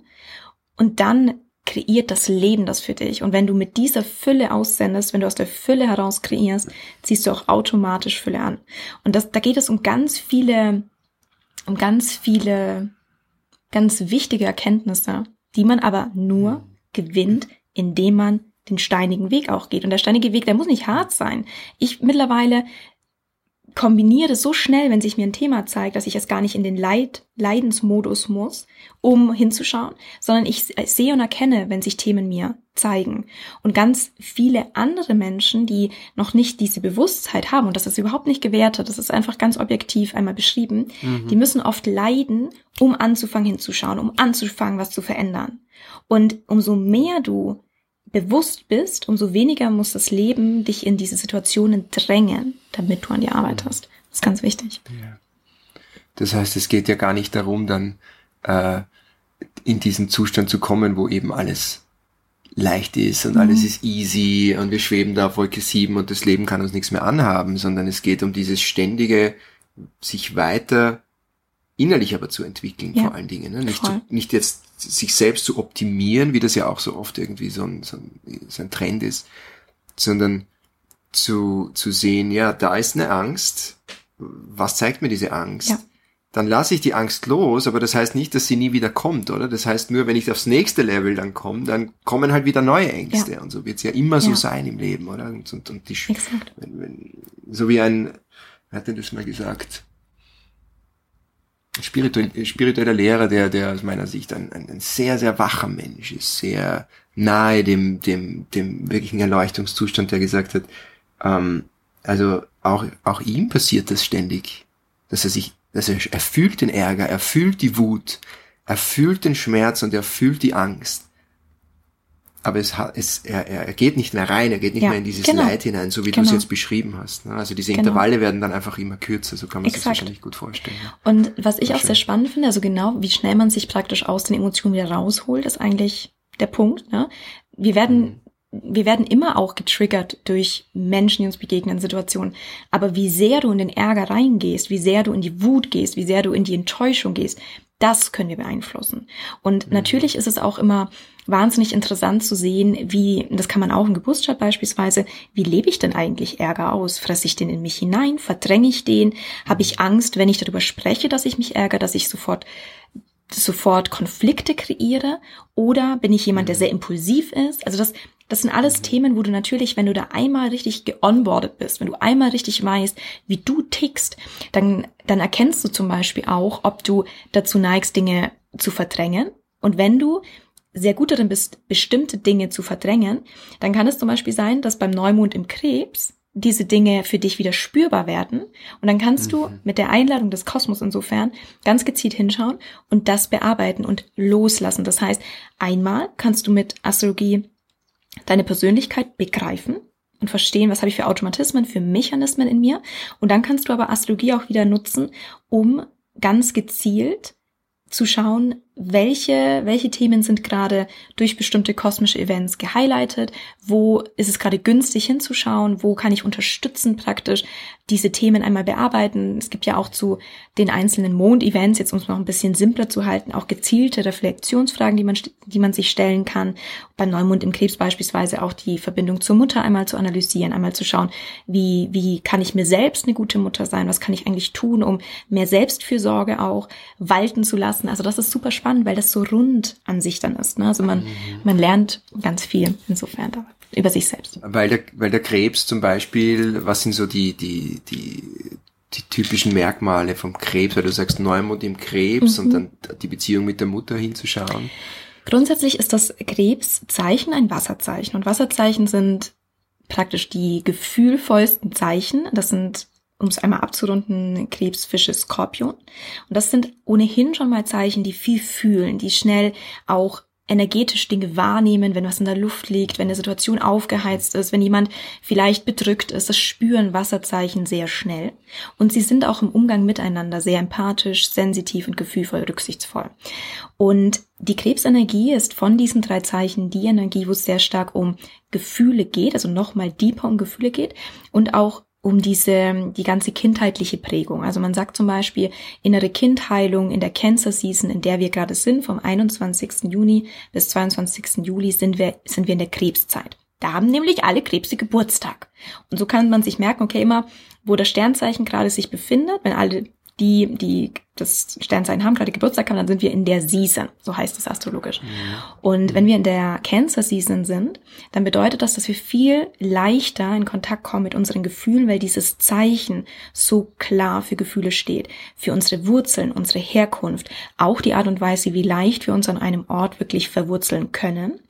Und dann kreiert das Leben das für dich. Und wenn du mit dieser Fülle aussendest, wenn du aus der Fülle heraus kreierst, ziehst du auch automatisch Fülle an. Und das, da geht es um ganz viele, um ganz viele, ganz wichtige Erkenntnisse, die man aber nur gewinnt, indem man den steinigen Weg auch geht. Und der steinige Weg, der muss nicht hart sein. Ich mittlerweile kombiniere so schnell, wenn sich mir ein Thema zeigt, dass ich es gar nicht in den Leid, Leidensmodus muss, um hinzuschauen, sondern ich sehe und erkenne, wenn sich Themen mir zeigen. Und ganz viele andere Menschen, die noch nicht diese Bewusstheit haben, und das ist überhaupt nicht gewertet, das ist einfach ganz objektiv einmal beschrieben, mhm. die müssen oft leiden, um anzufangen hinzuschauen, um anzufangen, was zu verändern. Und umso mehr du bewusst bist, umso weniger muss das Leben dich in diese Situationen drängen, damit du an die Arbeit hast. Das ist ganz wichtig. Ja. Das heißt, es geht ja gar nicht darum, dann äh, in diesen Zustand zu kommen, wo eben alles leicht ist und mhm. alles ist easy und wir schweben da auf Wolke 7 und das Leben kann uns nichts mehr anhaben, sondern es geht um dieses ständige sich weiter innerlich aber zu entwickeln, ja. vor allen Dingen. Ne? Nicht, zu, nicht jetzt sich selbst zu optimieren, wie das ja auch so oft irgendwie so ein, so ein, so ein Trend ist, sondern zu, zu sehen, ja, da ist eine Angst. Was zeigt mir diese Angst? Ja. Dann lasse ich die Angst los, aber das heißt nicht, dass sie nie wieder kommt, oder? Das heißt nur, wenn ich aufs nächste Level dann komme, dann kommen halt wieder neue Ängste. Ja. Und so wird's ja immer so sein im Leben, oder? Und, und, und die, wenn, wenn, so wie ein, wer hat denn das mal gesagt? spirituell, spiritueller Lehrer, der, der aus meiner Sicht ein, ein, ein sehr, sehr wacher Mensch ist, sehr nahe dem, dem, dem wirklichen Erleuchtungszustand, der gesagt hat, ähm, also auch, auch ihm passiert das ständig, dass er sich, dass er, er fühlt den Ärger, er fühlt die Wut, er fühlt den Schmerz und er fühlt die Angst aber es, es, er, er geht nicht mehr rein, er geht nicht ja, mehr in dieses genau. Leid hinein, so wie genau. du es jetzt beschrieben hast. Ne? Also diese genau. Intervalle werden dann einfach immer kürzer, so kann man Exakt. sich wahrscheinlich gut vorstellen. Und was ich auch schön. sehr spannend finde, also genau, wie schnell man sich praktisch aus den Emotionen wieder rausholt, ist eigentlich der Punkt. Ne? Wir werden mhm wir werden immer auch getriggert durch Menschen, die uns begegnen, Situationen. Aber wie sehr du in den Ärger reingehst, wie sehr du in die Wut gehst, wie sehr du in die Enttäuschung gehst, das können wir beeinflussen. Und mhm. natürlich ist es auch immer wahnsinnig interessant zu sehen, wie, das kann man auch im Geburtstag beispielsweise, wie lebe ich denn eigentlich Ärger aus? Fresse ich den in mich hinein? Verdränge ich den? Habe ich Angst, wenn ich darüber spreche, dass ich mich ärgere, dass ich sofort sofort Konflikte kreiere oder bin ich jemand, der mhm. sehr impulsiv ist? Also das, das sind alles Themen, wo du natürlich, wenn du da einmal richtig geonboardet bist, wenn du einmal richtig weißt, wie du tickst, dann, dann erkennst du zum Beispiel auch, ob du dazu neigst, Dinge zu verdrängen. Und wenn du sehr gut darin bist, bestimmte Dinge zu verdrängen, dann kann es zum Beispiel sein, dass beim Neumond im Krebs diese Dinge für dich wieder spürbar werden. Und dann kannst mhm. du mit der Einladung des Kosmos insofern ganz gezielt hinschauen und das bearbeiten und loslassen. Das heißt, einmal kannst du mit Astrologie deine Persönlichkeit begreifen und verstehen, was habe ich für Automatismen, für Mechanismen in mir. Und dann kannst du aber Astrologie auch wieder nutzen, um ganz gezielt zu schauen, welche, welche Themen sind gerade durch bestimmte kosmische Events gehighlightet, wo ist es gerade günstig hinzuschauen, wo kann ich unterstützen praktisch diese Themen einmal bearbeiten. Es gibt ja auch zu den einzelnen Mond-Events, jetzt um es noch ein bisschen simpler zu halten, auch gezielte Reflexionsfragen, die man, die man sich stellen kann. Beim Neumond im Krebs beispielsweise auch die Verbindung zur Mutter einmal zu analysieren, einmal zu schauen, wie, wie kann ich mir selbst eine gute Mutter sein, was kann ich eigentlich tun, um mehr Selbstfürsorge auch walten zu lassen. Also das ist super spannend spannend, weil das so rund an sich dann ist. Ne? Also man, mhm. man lernt ganz viel insofern da, über sich selbst. Weil der, weil der Krebs zum Beispiel, was sind so die, die, die, die typischen Merkmale vom Krebs, weil du sagst Neumond im Krebs mhm. und dann die Beziehung mit der Mutter hinzuschauen? Grundsätzlich ist das Krebszeichen ein Wasserzeichen und Wasserzeichen sind praktisch die gefühlvollsten Zeichen. Das sind um es einmal abzurunden, Krebs, Fische, Skorpion. Und das sind ohnehin schon mal Zeichen, die viel fühlen, die schnell auch energetisch Dinge wahrnehmen, wenn was in der Luft liegt, wenn eine Situation aufgeheizt ist, wenn jemand vielleicht bedrückt ist. Das spüren Wasserzeichen sehr schnell. Und sie sind auch im Umgang miteinander sehr empathisch, sensitiv und gefühlvoll, rücksichtsvoll. Und die Krebsenergie ist von diesen drei Zeichen die Energie, wo es sehr stark um Gefühle geht, also nochmal deeper um Gefühle geht und auch um diese, die ganze kindheitliche Prägung. Also man sagt zum Beispiel innere Kindheilung in der Cancer Season, in der wir gerade sind, vom 21. Juni bis 22. Juli sind wir, sind wir in der Krebszeit. Da haben nämlich alle Krebse Geburtstag. Und so kann man sich merken, okay, immer, wo das Sternzeichen gerade sich befindet, wenn alle die, die das Sternzeichen haben, gerade Geburtstag haben, dann sind wir in der Season, so heißt es astrologisch. Mhm. Und wenn wir in der Cancer Season sind, dann bedeutet das, dass wir viel leichter in Kontakt kommen mit unseren Gefühlen, weil dieses Zeichen so klar für Gefühle steht, für unsere Wurzeln, unsere Herkunft, auch die Art und Weise, wie leicht wir uns an einem Ort wirklich verwurzeln können.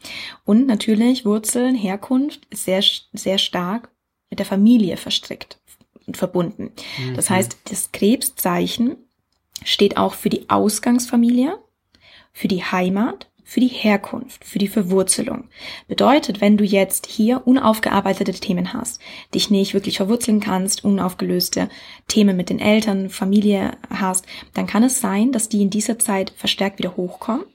Und natürlich Wurzeln, Herkunft ist sehr, sehr stark mit der Familie verstrickt verbunden. Mhm. Das heißt, das Krebszeichen steht auch für die Ausgangsfamilie, für die Heimat, für die Herkunft, für die Verwurzelung. Bedeutet, wenn du jetzt hier unaufgearbeitete Themen hast, dich nicht wirklich verwurzeln kannst, unaufgelöste Themen mit den Eltern, Familie hast, dann kann es sein, dass die in dieser Zeit verstärkt wieder hochkommen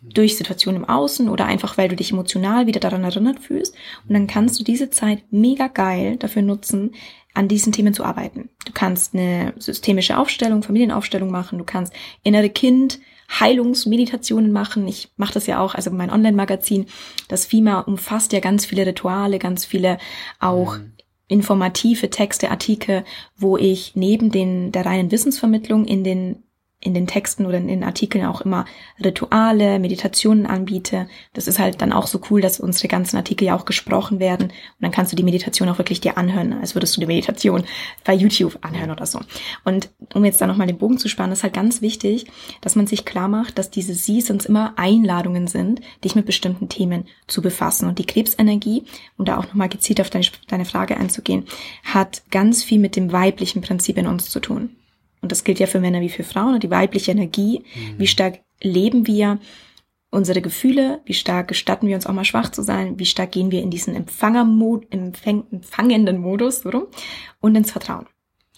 durch Situationen im Außen oder einfach, weil du dich emotional wieder daran erinnert fühlst. Und dann kannst du diese Zeit mega geil dafür nutzen, an diesen Themen zu arbeiten. Du kannst eine systemische Aufstellung, Familienaufstellung machen, du kannst innere Kind Heilungsmeditationen machen. Ich mache das ja auch, also mein Online-Magazin, das FIMA umfasst ja ganz viele Rituale, ganz viele auch mhm. informative Texte, Artikel, wo ich neben den der reinen Wissensvermittlung in den in den Texten oder in den Artikeln auch immer Rituale, Meditationen anbiete. Das ist halt dann auch so cool, dass unsere ganzen Artikel ja auch gesprochen werden. Und dann kannst du die Meditation auch wirklich dir anhören, als würdest du die Meditation bei YouTube anhören oder so. Und um jetzt da nochmal den Bogen zu spannen, ist halt ganz wichtig, dass man sich klar macht, dass diese Seasons immer Einladungen sind, dich mit bestimmten Themen zu befassen. Und die Krebsenergie, um da auch nochmal gezielt auf deine, deine Frage einzugehen, hat ganz viel mit dem weiblichen Prinzip in uns zu tun und das gilt ja für Männer wie für Frauen, die weibliche Energie, mhm. wie stark leben wir unsere Gefühle, wie stark gestatten wir uns auch mal schwach zu sein, wie stark gehen wir in diesen Empfangermod, empfäng, empfangenden Modus so, und ins Vertrauen.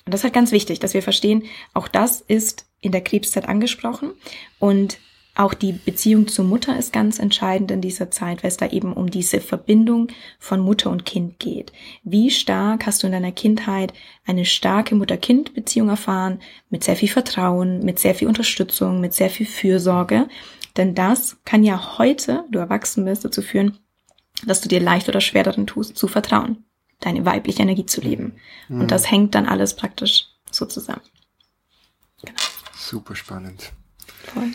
Und das ist halt ganz wichtig, dass wir verstehen, auch das ist in der Krebszeit angesprochen. Und auch die Beziehung zur Mutter ist ganz entscheidend in dieser Zeit, weil es da eben um diese Verbindung von Mutter und Kind geht. Wie stark hast du in deiner Kindheit eine starke Mutter-Kind-Beziehung erfahren, mit sehr viel Vertrauen, mit sehr viel Unterstützung, mit sehr viel Fürsorge? Denn das kann ja heute, du erwachsen bist, dazu führen, dass du dir leicht oder schwer darin tust, zu vertrauen, deine weibliche Energie zu leben. Mhm. Und das hängt dann alles praktisch so zusammen. Genau. Super spannend. Voll.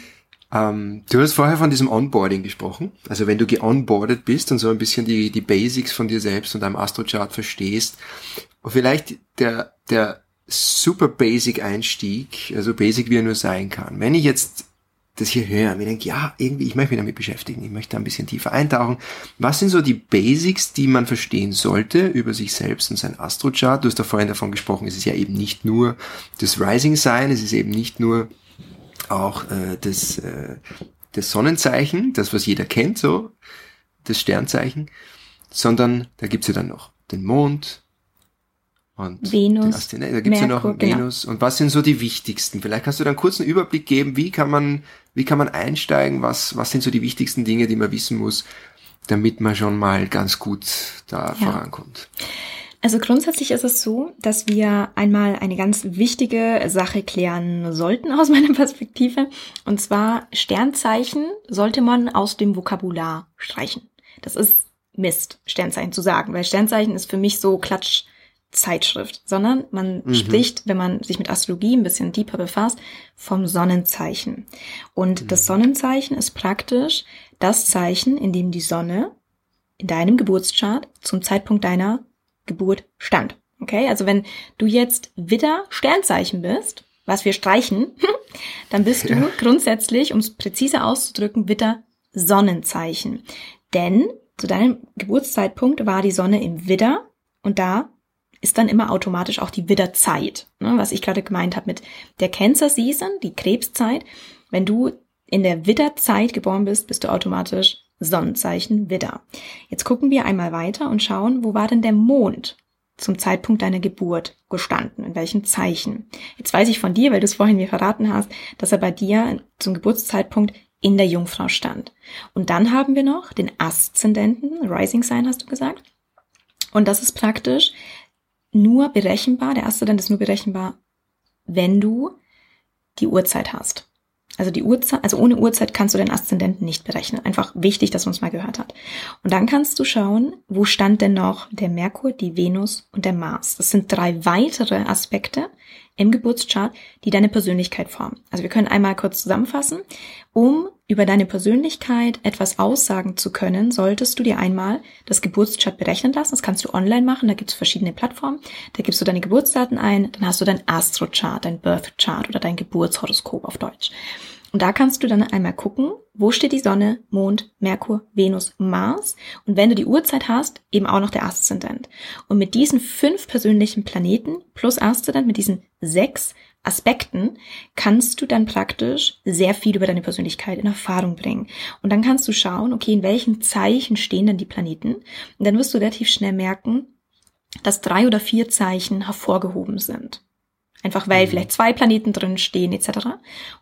Ähm, du hast vorher von diesem Onboarding gesprochen. Also wenn du geonboardet bist und so ein bisschen die, die Basics von dir selbst und deinem Astrochart verstehst, vielleicht der, der super basic Einstieg, also basic wie er nur sein kann. Wenn ich jetzt das hier höre, mir denke, ja, irgendwie, ich möchte mich damit beschäftigen, ich möchte ein bisschen tiefer eintauchen. Was sind so die Basics, die man verstehen sollte über sich selbst und sein Astrochart? Du hast da vorhin davon gesprochen, es ist ja eben nicht nur das Rising Sign, es ist eben nicht nur auch äh, das, äh, das Sonnenzeichen, das was jeder kennt, so, das Sternzeichen, sondern da gibt's ja dann noch den Mond und Venus. Den da gibt's Merkur, ja noch genau. Venus. Und was sind so die wichtigsten? Vielleicht kannst du da einen kurzen Überblick geben, wie kann man, wie kann man einsteigen, was, was sind so die wichtigsten Dinge, die man wissen muss, damit man schon mal ganz gut da ja. vorankommt. Also grundsätzlich ist es so, dass wir einmal eine ganz wichtige Sache klären sollten aus meiner Perspektive. Und zwar Sternzeichen sollte man aus dem Vokabular streichen. Das ist Mist, Sternzeichen zu sagen, weil Sternzeichen ist für mich so Klatsch. Zeitschrift, sondern man mhm. spricht, wenn man sich mit Astrologie ein bisschen deeper befasst, vom Sonnenzeichen. Und mhm. das Sonnenzeichen ist praktisch das Zeichen, in dem die Sonne in deinem Geburtschart zum Zeitpunkt deiner Geburt stand. Okay, also wenn du jetzt Widder Sternzeichen bist, was wir streichen, dann bist du ja. grundsätzlich, um es präziser auszudrücken, Widder Sonnenzeichen. Denn zu deinem Geburtszeitpunkt war die Sonne im Widder und da ist dann immer automatisch auch die Widderzeit, ne, was ich gerade gemeint habe mit der Cancer Season, die Krebszeit. Wenn du in der Widderzeit geboren bist, bist du automatisch Sonnenzeichen Widder. Jetzt gucken wir einmal weiter und schauen, wo war denn der Mond zum Zeitpunkt deiner Geburt gestanden, in welchem Zeichen. Jetzt weiß ich von dir, weil du es vorhin mir verraten hast, dass er bei dir zum Geburtszeitpunkt in der Jungfrau stand. Und dann haben wir noch den Aszendenten, Rising Sign hast du gesagt. Und das ist praktisch nur berechenbar, der Aszendent ist nur berechenbar, wenn du die Uhrzeit hast. Also die Uhrzeit, also ohne Uhrzeit kannst du den Aszendenten nicht berechnen. Einfach wichtig, dass man es mal gehört hat. Und dann kannst du schauen, wo stand denn noch der Merkur, die Venus und der Mars. Das sind drei weitere Aspekte im Geburtschart, die deine Persönlichkeit formen. Also wir können einmal kurz zusammenfassen. Um über deine Persönlichkeit etwas aussagen zu können, solltest du dir einmal das Geburtschart berechnen lassen. Das kannst du online machen, da gibt es verschiedene Plattformen. Da gibst du deine Geburtsdaten ein, dann hast du dein Astrochart, dein Birthchart oder dein Geburtshoroskop auf Deutsch. Und da kannst du dann einmal gucken, wo steht die Sonne, Mond, Merkur, Venus, Mars. Und wenn du die Uhrzeit hast, eben auch noch der Aszendent. Und mit diesen fünf persönlichen Planeten plus Aszendent, mit diesen sechs Aspekten, kannst du dann praktisch sehr viel über deine Persönlichkeit in Erfahrung bringen. Und dann kannst du schauen, okay, in welchen Zeichen stehen denn die Planeten? Und dann wirst du relativ schnell merken, dass drei oder vier Zeichen hervorgehoben sind. Einfach weil mhm. vielleicht zwei Planeten drin stehen etc.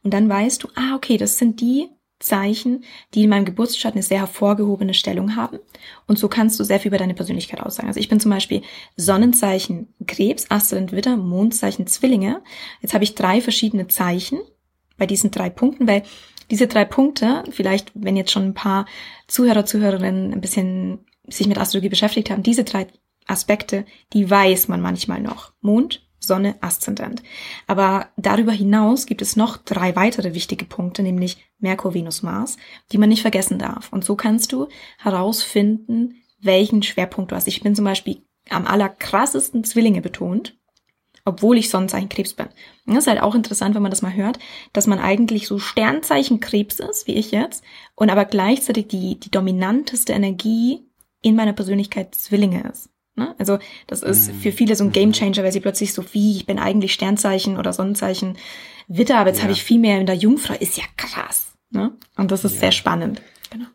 Und dann weißt du, ah, okay, das sind die Zeichen, die in meinem Geburtsstaat eine sehr hervorgehobene Stellung haben. Und so kannst du sehr viel über deine Persönlichkeit aussagen. Also ich bin zum Beispiel Sonnenzeichen Krebs, Aszendent Witter, Mondzeichen Zwillinge. Jetzt habe ich drei verschiedene Zeichen bei diesen drei Punkten, weil diese drei Punkte, vielleicht wenn jetzt schon ein paar Zuhörer, Zuhörerinnen ein bisschen sich mit Astrologie beschäftigt haben, diese drei Aspekte, die weiß man manchmal noch. Mond, Sonne, Aszendent. Aber darüber hinaus gibt es noch drei weitere wichtige Punkte, nämlich Merkur, Venus, Mars, die man nicht vergessen darf. Und so kannst du herausfinden, welchen Schwerpunkt du hast. Ich bin zum Beispiel am allerkrassesten Zwillinge betont, obwohl ich Sonnenzeichen Krebs bin. Das ist halt auch interessant, wenn man das mal hört, dass man eigentlich so Sternzeichen Krebs ist, wie ich jetzt, und aber gleichzeitig die, die dominanteste Energie in meiner Persönlichkeit Zwillinge ist. Ne? Also das ist mhm. für viele so ein Gamechanger, weil sie plötzlich so wie, ich bin eigentlich Sternzeichen oder Sonnenzeichen Witter, aber jetzt ja. habe ich viel mehr in der Jungfrau, ist ja krass. Ne? Und das ist ja. sehr spannend. Genau.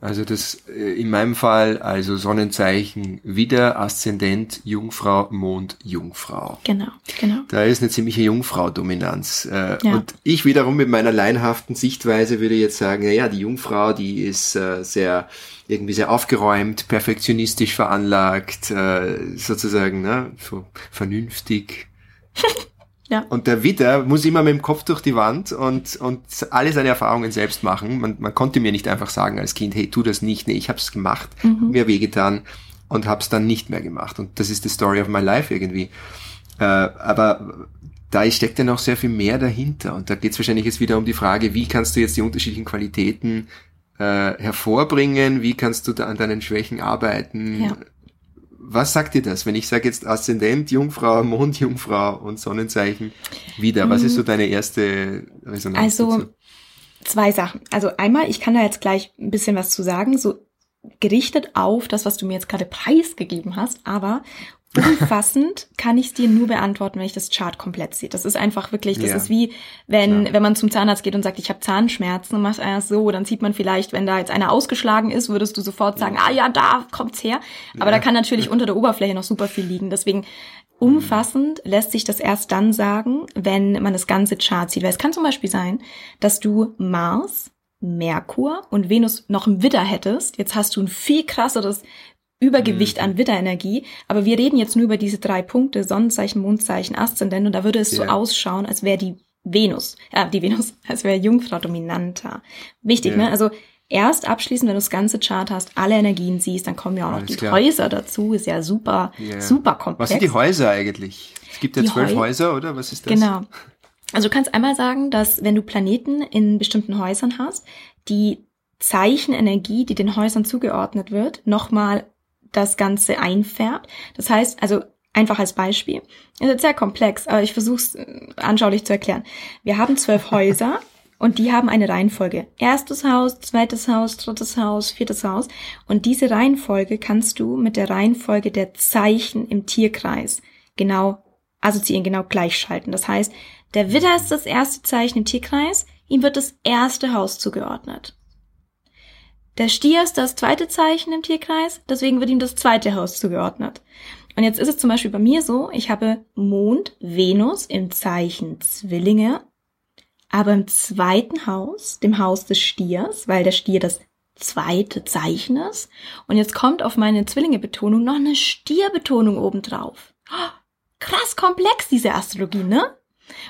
Also das äh, in meinem Fall, also Sonnenzeichen Widder, Aszendent, Jungfrau, Mond, Jungfrau. Genau, genau. Da ist eine ziemliche Jungfrau-Dominanz. Äh, ja. Und ich wiederum mit meiner laienhaften Sichtweise würde jetzt sagen, naja, die Jungfrau, die ist äh, sehr irgendwie sehr aufgeräumt, perfektionistisch veranlagt, sozusagen, ne, so vernünftig. Ja. Und der Witter muss immer mit dem Kopf durch die Wand und, und alle seine Erfahrungen selbst machen. Man, man konnte mir nicht einfach sagen als Kind, hey, tu das nicht. Nee, ich habe es gemacht, mhm. mir wehgetan und habe es dann nicht mehr gemacht. Und das ist die Story of my life irgendwie. Äh, aber da steckt ja noch sehr viel mehr dahinter. Und da geht es wahrscheinlich jetzt wieder um die Frage, wie kannst du jetzt die unterschiedlichen Qualitäten äh, hervorbringen, wie kannst du da an deinen Schwächen arbeiten, ja was sagt dir das, wenn ich sage jetzt Aszendent, Jungfrau, Mondjungfrau und Sonnenzeichen wieder? Was ist so mhm. deine erste Resonanz? Also dazu? zwei Sachen. Also einmal, ich kann da jetzt gleich ein bisschen was zu sagen, so gerichtet auf das, was du mir jetzt gerade preisgegeben hast, aber Umfassend kann ich es dir nur beantworten, wenn ich das Chart komplett sehe. Das ist einfach wirklich, das ja. ist wie, wenn, ja. wenn man zum Zahnarzt geht und sagt, ich habe Zahnschmerzen und macht einer so, dann sieht man vielleicht, wenn da jetzt einer ausgeschlagen ist, würdest du sofort sagen, ah ja, da kommt's her. Aber ja. da kann natürlich unter der Oberfläche noch super viel liegen. Deswegen umfassend lässt sich das erst dann sagen, wenn man das ganze Chart sieht. Weil es kann zum Beispiel sein, dass du Mars, Merkur und Venus noch im Widder hättest. Jetzt hast du ein viel krasseres Übergewicht mhm. an Witterenergie. Aber wir reden jetzt nur über diese drei Punkte, Sonnenzeichen, Mondzeichen, Aszendent. Und da würde es ja. so ausschauen, als wäre die Venus, ja, die Venus, als wäre Jungfrau dominanter. Wichtig, ja. ne? Also erst abschließend, wenn du das ganze Chart hast, alle Energien siehst, dann kommen ja auch noch Alles die klar. Häuser dazu. Ist ja super, ja. super komplex. Was sind die Häuser eigentlich? Es gibt ja die zwölf Heu Häuser, oder? Was ist das? Genau. Also du kannst einmal sagen, dass wenn du Planeten in bestimmten Häusern hast, die Zeichenenergie, die den Häusern zugeordnet wird, nochmal das Ganze einfärbt. Das heißt, also einfach als Beispiel, es ist sehr komplex, aber ich versuche es äh, anschaulich zu erklären. Wir haben zwölf Häuser und die haben eine Reihenfolge. Erstes Haus, zweites Haus, drittes Haus, viertes Haus. Und diese Reihenfolge kannst du mit der Reihenfolge der Zeichen im Tierkreis genau assoziieren, genau gleichschalten. Das heißt, der Widder ist das erste Zeichen im Tierkreis, ihm wird das erste Haus zugeordnet. Der Stier ist das zweite Zeichen im Tierkreis, deswegen wird ihm das zweite Haus zugeordnet. Und jetzt ist es zum Beispiel bei mir so, ich habe Mond, Venus im Zeichen Zwillinge, aber im zweiten Haus, dem Haus des Stiers, weil der Stier das zweite Zeichen ist. Und jetzt kommt auf meine Zwillinge-Betonung noch eine Stierbetonung obendrauf. oh, krass komplex, diese Astrologie, ne?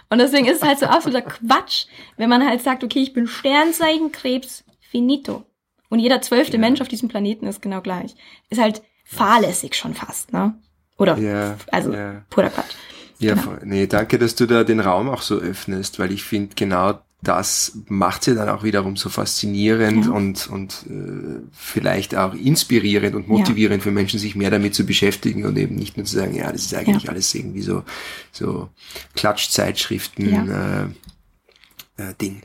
Und deswegen ist es halt so absoluter Quatsch, wenn man halt sagt, okay, ich bin Sternzeichen Krebs, finito. Und jeder zwölfte ja. Mensch auf diesem Planeten ist genau gleich. Ist halt fahrlässig schon fast, ne? Oder, ja, also, ja. purer Quatsch. Ja, genau. nee, danke, dass du da den Raum auch so öffnest, weil ich finde, genau das macht sie dann auch wiederum so faszinierend ja. und, und äh, vielleicht auch inspirierend und motivierend ja. für Menschen, sich mehr damit zu beschäftigen und eben nicht nur zu sagen, ja, das ist eigentlich ja. alles irgendwie so, so Klatschzeitschriften äh, äh, Ding.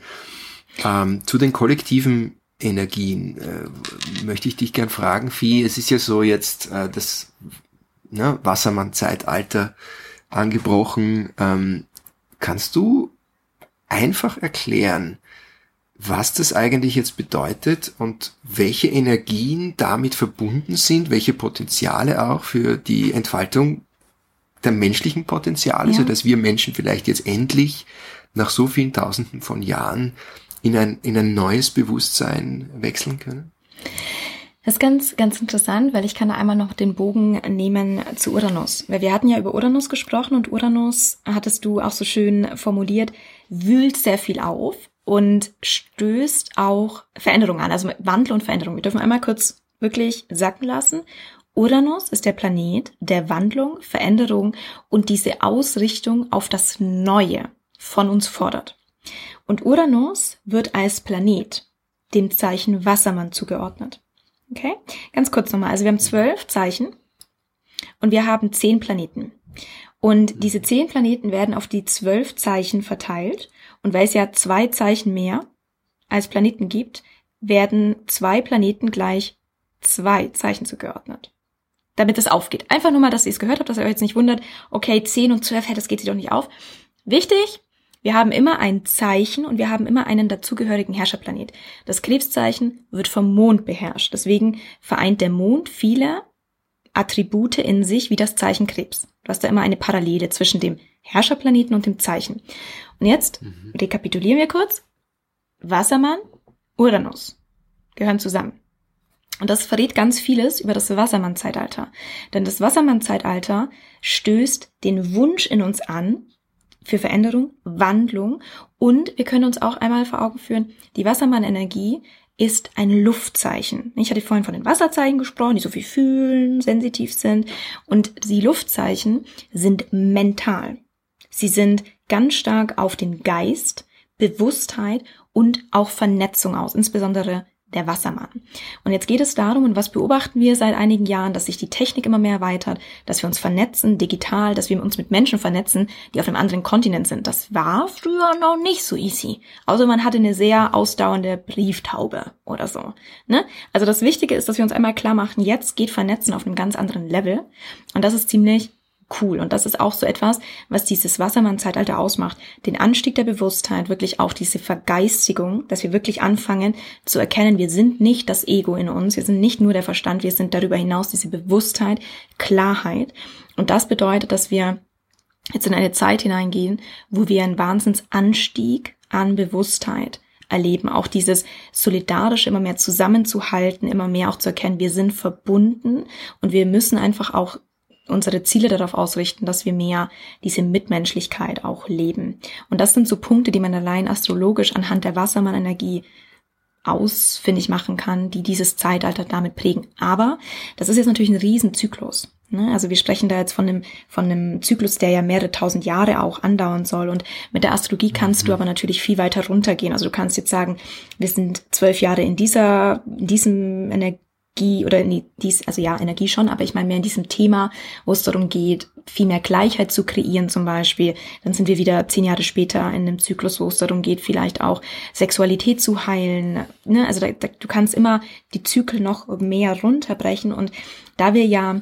Ähm, zu den kollektiven Energien äh, möchte ich dich gern fragen, Vieh. Es ist ja so jetzt äh, das ne, Wassermann-Zeitalter angebrochen. Ähm, kannst du einfach erklären, was das eigentlich jetzt bedeutet und welche Energien damit verbunden sind, welche Potenziale auch für die Entfaltung der menschlichen Potenziale, ja. so dass wir Menschen vielleicht jetzt endlich nach so vielen Tausenden von Jahren in ein, in ein neues Bewusstsein wechseln können? Das ist ganz, ganz interessant, weil ich kann da einmal noch den Bogen nehmen zu Uranus. Weil wir hatten ja über Uranus gesprochen und Uranus, hattest du auch so schön formuliert, wühlt sehr viel auf und stößt auch Veränderungen an, also Wandel und Veränderung. Wir dürfen einmal kurz wirklich sacken lassen. Uranus ist der Planet der Wandlung, Veränderung und diese Ausrichtung auf das Neue von uns fordert. Und Uranus wird als Planet dem Zeichen Wassermann zugeordnet. Okay? Ganz kurz nochmal. Also wir haben zwölf Zeichen und wir haben zehn Planeten. Und diese zehn Planeten werden auf die zwölf Zeichen verteilt. Und weil es ja zwei Zeichen mehr als Planeten gibt, werden zwei Planeten gleich zwei Zeichen zugeordnet. Damit es aufgeht. Einfach nur mal, dass ihr es gehört habt, dass ihr euch jetzt nicht wundert, okay, zehn und zwölf, das geht sich doch nicht auf. Wichtig, wir haben immer ein Zeichen und wir haben immer einen dazugehörigen Herrscherplanet. Das Krebszeichen wird vom Mond beherrscht. Deswegen vereint der Mond viele Attribute in sich wie das Zeichen Krebs. Du hast da immer eine Parallele zwischen dem Herrscherplaneten und dem Zeichen. Und jetzt mhm. rekapitulieren wir kurz. Wassermann, Uranus gehören zusammen. Und das verrät ganz vieles über das Wassermann-Zeitalter. Denn das Wassermann-Zeitalter stößt den Wunsch in uns an, für Veränderung, Wandlung und wir können uns auch einmal vor Augen führen, die Wassermann-Energie ist ein Luftzeichen. Ich hatte vorhin von den Wasserzeichen gesprochen, die so viel fühlen, sensitiv sind und die Luftzeichen sind mental. Sie sind ganz stark auf den Geist, Bewusstheit und auch Vernetzung aus, insbesondere der Wassermann. Und jetzt geht es darum, und was beobachten wir seit einigen Jahren, dass sich die Technik immer mehr erweitert, dass wir uns vernetzen, digital, dass wir uns mit Menschen vernetzen, die auf einem anderen Kontinent sind. Das war früher noch nicht so easy. Außer man hatte eine sehr ausdauernde Brieftaube oder so. Ne? Also das Wichtige ist, dass wir uns einmal klar machen, jetzt geht Vernetzen auf einem ganz anderen Level. Und das ist ziemlich cool. Und das ist auch so etwas, was dieses Wassermann-Zeitalter ausmacht. Den Anstieg der Bewusstheit, wirklich auch diese Vergeistigung, dass wir wirklich anfangen zu erkennen, wir sind nicht das Ego in uns, wir sind nicht nur der Verstand, wir sind darüber hinaus diese Bewusstheit, Klarheit. Und das bedeutet, dass wir jetzt in eine Zeit hineingehen, wo wir einen Wahnsinnsanstieg an Bewusstheit erleben, auch dieses solidarisch immer mehr zusammenzuhalten, immer mehr auch zu erkennen, wir sind verbunden und wir müssen einfach auch unsere Ziele darauf ausrichten, dass wir mehr diese Mitmenschlichkeit auch leben. Und das sind so Punkte, die man allein astrologisch anhand der Wassermann-Energie ausfindig machen kann, die dieses Zeitalter damit prägen. Aber das ist jetzt natürlich ein Riesenzyklus. Ne? Also wir sprechen da jetzt von einem, von einem Zyklus, der ja mehrere tausend Jahre auch andauern soll. Und mit der Astrologie kannst mhm. du aber natürlich viel weiter runtergehen. Also du kannst jetzt sagen, wir sind zwölf Jahre in dieser, in diesem Energie Energie oder in dies, also ja, Energie schon, aber ich meine mehr in diesem Thema, wo es darum geht, viel mehr Gleichheit zu kreieren zum Beispiel. Dann sind wir wieder zehn Jahre später in einem Zyklus, wo es darum geht, vielleicht auch Sexualität zu heilen. Ne? Also da, da, du kannst immer die Zyklen noch mehr runterbrechen und da wir ja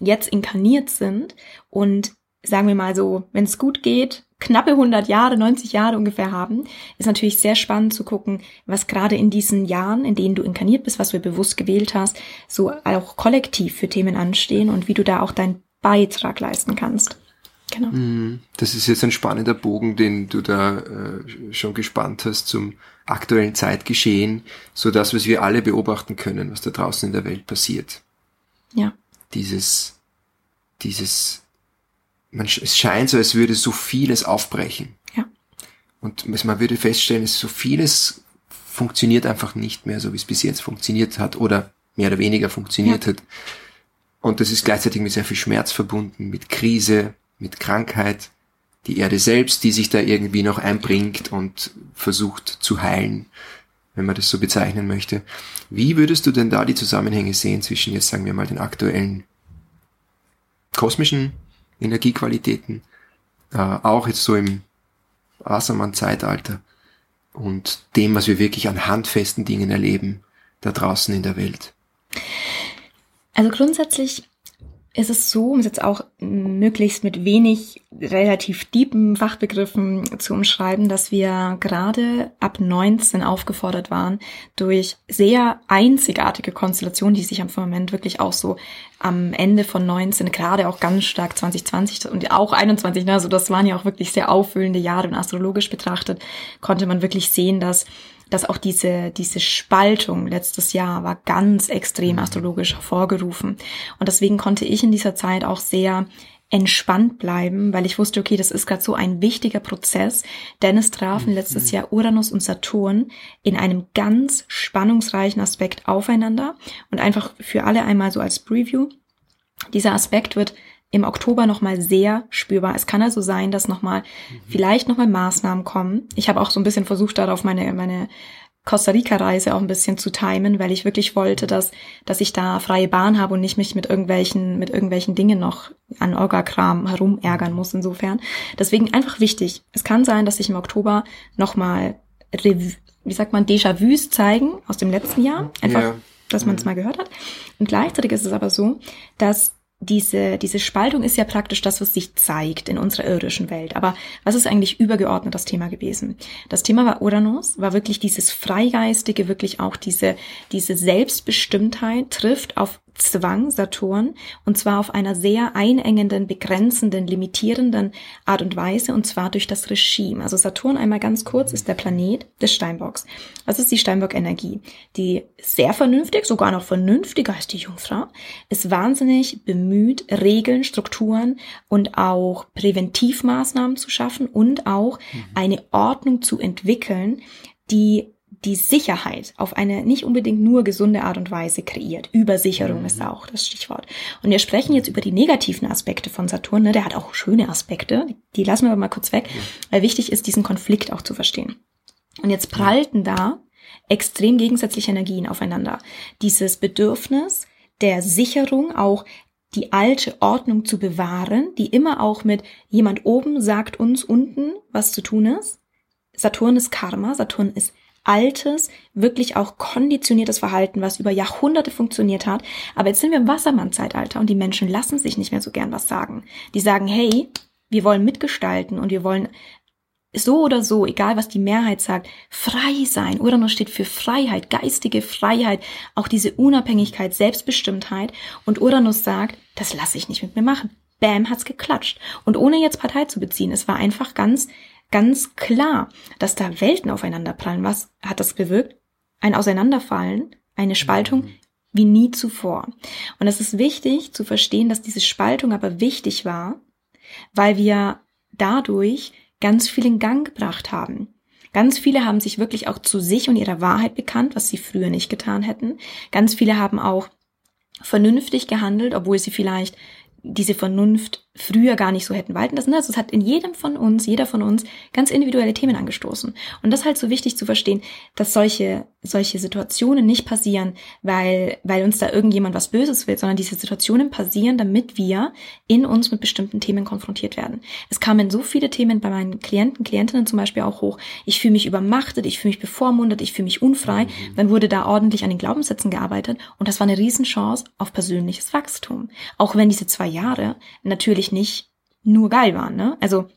jetzt inkarniert sind und sagen wir mal so, wenn es gut geht, knappe 100 Jahre, 90 Jahre ungefähr haben, ist natürlich sehr spannend zu gucken, was gerade in diesen Jahren, in denen du inkarniert bist, was du bewusst gewählt hast, so auch kollektiv für Themen anstehen und wie du da auch deinen Beitrag leisten kannst. Genau. Mhm. Das ist jetzt ein spannender Bogen, den du da äh, schon gespannt hast zum aktuellen Zeitgeschehen, so das, was wir alle beobachten können, was da draußen in der Welt passiert. Ja. Dieses, dieses man, es scheint so, als würde so vieles aufbrechen. Ja. Und man würde feststellen, dass so vieles funktioniert einfach nicht mehr, so wie es bis jetzt funktioniert hat oder mehr oder weniger funktioniert ja. hat. Und das ist gleichzeitig mit sehr viel Schmerz verbunden, mit Krise, mit Krankheit, die Erde selbst, die sich da irgendwie noch einbringt und versucht zu heilen, wenn man das so bezeichnen möchte. Wie würdest du denn da die Zusammenhänge sehen zwischen jetzt sagen wir mal den aktuellen kosmischen Energiequalitäten, äh, auch jetzt so im Wassermann-Zeitalter und dem, was wir wirklich an handfesten Dingen erleben, da draußen in der Welt? Also grundsätzlich ist es so, um es jetzt auch möglichst mit wenig relativ deepen Fachbegriffen zu umschreiben, dass wir gerade ab 19 aufgefordert waren, durch sehr einzigartige Konstellationen, die sich am Moment wirklich auch so am Ende von 19, gerade auch ganz stark 2020 und auch 21, ne, also das waren ja auch wirklich sehr auffüllende Jahre und astrologisch betrachtet, konnte man wirklich sehen, dass dass auch diese, diese Spaltung letztes Jahr war ganz extrem mhm. astrologisch hervorgerufen. Und deswegen konnte ich in dieser Zeit auch sehr entspannt bleiben, weil ich wusste, okay, das ist gerade so ein wichtiger Prozess, denn es trafen mhm. letztes Jahr Uranus und Saturn in einem ganz spannungsreichen Aspekt aufeinander und einfach für alle einmal so als Preview. Dieser Aspekt wird im Oktober nochmal sehr spürbar. Es kann also sein, dass nochmal mhm. vielleicht nochmal Maßnahmen kommen. Ich habe auch so ein bisschen versucht, darauf meine, meine Costa Rica-Reise auch ein bisschen zu timen, weil ich wirklich wollte, dass, dass ich da freie Bahn habe und nicht mich mit irgendwelchen, mit irgendwelchen Dingen noch an Orga-Kram herumärgern muss insofern. Deswegen einfach wichtig. Es kann sein, dass sich im Oktober nochmal, wie sagt man, Déjà-vus zeigen aus dem letzten Jahr. Einfach, ja. dass man es mhm. mal gehört hat. Und gleichzeitig ist es aber so, dass diese, diese Spaltung ist ja praktisch das, was sich zeigt in unserer irdischen Welt. Aber was ist eigentlich übergeordnet das Thema gewesen? Das Thema war Uranus, war wirklich dieses Freigeistige, wirklich auch diese, diese Selbstbestimmtheit trifft auf Zwang Saturn und zwar auf einer sehr einengenden, begrenzenden, limitierenden Art und Weise und zwar durch das Regime. Also Saturn einmal ganz kurz ist der Planet des Steinbocks. Was ist die Steinbock-Energie? Die sehr vernünftig, sogar noch vernünftiger als die Jungfrau, ist wahnsinnig bemüht, Regeln, Strukturen und auch Präventivmaßnahmen zu schaffen und auch mhm. eine Ordnung zu entwickeln, die die Sicherheit auf eine nicht unbedingt nur gesunde Art und Weise kreiert. Übersicherung mhm. ist auch das Stichwort. Und wir sprechen jetzt über die negativen Aspekte von Saturn. Ne? Der hat auch schöne Aspekte. Die lassen wir aber mal kurz weg, weil wichtig ist, diesen Konflikt auch zu verstehen. Und jetzt prallten da extrem gegensätzliche Energien aufeinander. Dieses Bedürfnis der Sicherung, auch die alte Ordnung zu bewahren, die immer auch mit jemand oben sagt uns unten, was zu tun ist. Saturn ist Karma, Saturn ist altes, wirklich auch konditioniertes Verhalten, was über Jahrhunderte funktioniert hat. Aber jetzt sind wir im Wassermann-Zeitalter und die Menschen lassen sich nicht mehr so gern was sagen. Die sagen, hey, wir wollen mitgestalten und wir wollen so oder so, egal was die Mehrheit sagt, frei sein. Uranus steht für Freiheit, geistige Freiheit, auch diese Unabhängigkeit, Selbstbestimmtheit. Und Uranus sagt, das lasse ich nicht mit mir machen. Bam, hat's geklatscht. Und ohne jetzt Partei zu beziehen, es war einfach ganz ganz klar, dass da Welten aufeinanderprallen. Was hat das bewirkt? Ein Auseinanderfallen, eine Spaltung mhm. wie nie zuvor. Und es ist wichtig zu verstehen, dass diese Spaltung aber wichtig war, weil wir dadurch ganz viel in Gang gebracht haben. Ganz viele haben sich wirklich auch zu sich und ihrer Wahrheit bekannt, was sie früher nicht getan hätten. Ganz viele haben auch vernünftig gehandelt, obwohl sie vielleicht diese Vernunft früher gar nicht so hätten walten lassen. Also es hat in jedem von uns, jeder von uns ganz individuelle Themen angestoßen. Und das ist halt so wichtig zu verstehen, dass solche, solche Situationen nicht passieren, weil, weil uns da irgendjemand was Böses will, sondern diese Situationen passieren, damit wir in uns mit bestimmten Themen konfrontiert werden. Es kamen so viele Themen bei meinen Klienten, Klientinnen zum Beispiel auch hoch. Ich fühle mich übermachtet, ich fühle mich bevormundet, ich fühle mich unfrei. Mhm. Dann wurde da ordentlich an den Glaubenssätzen gearbeitet und das war eine Riesenchance auf persönliches Wachstum. Auch wenn diese zwei Jahre natürlich nicht nur geil waren, ne? Also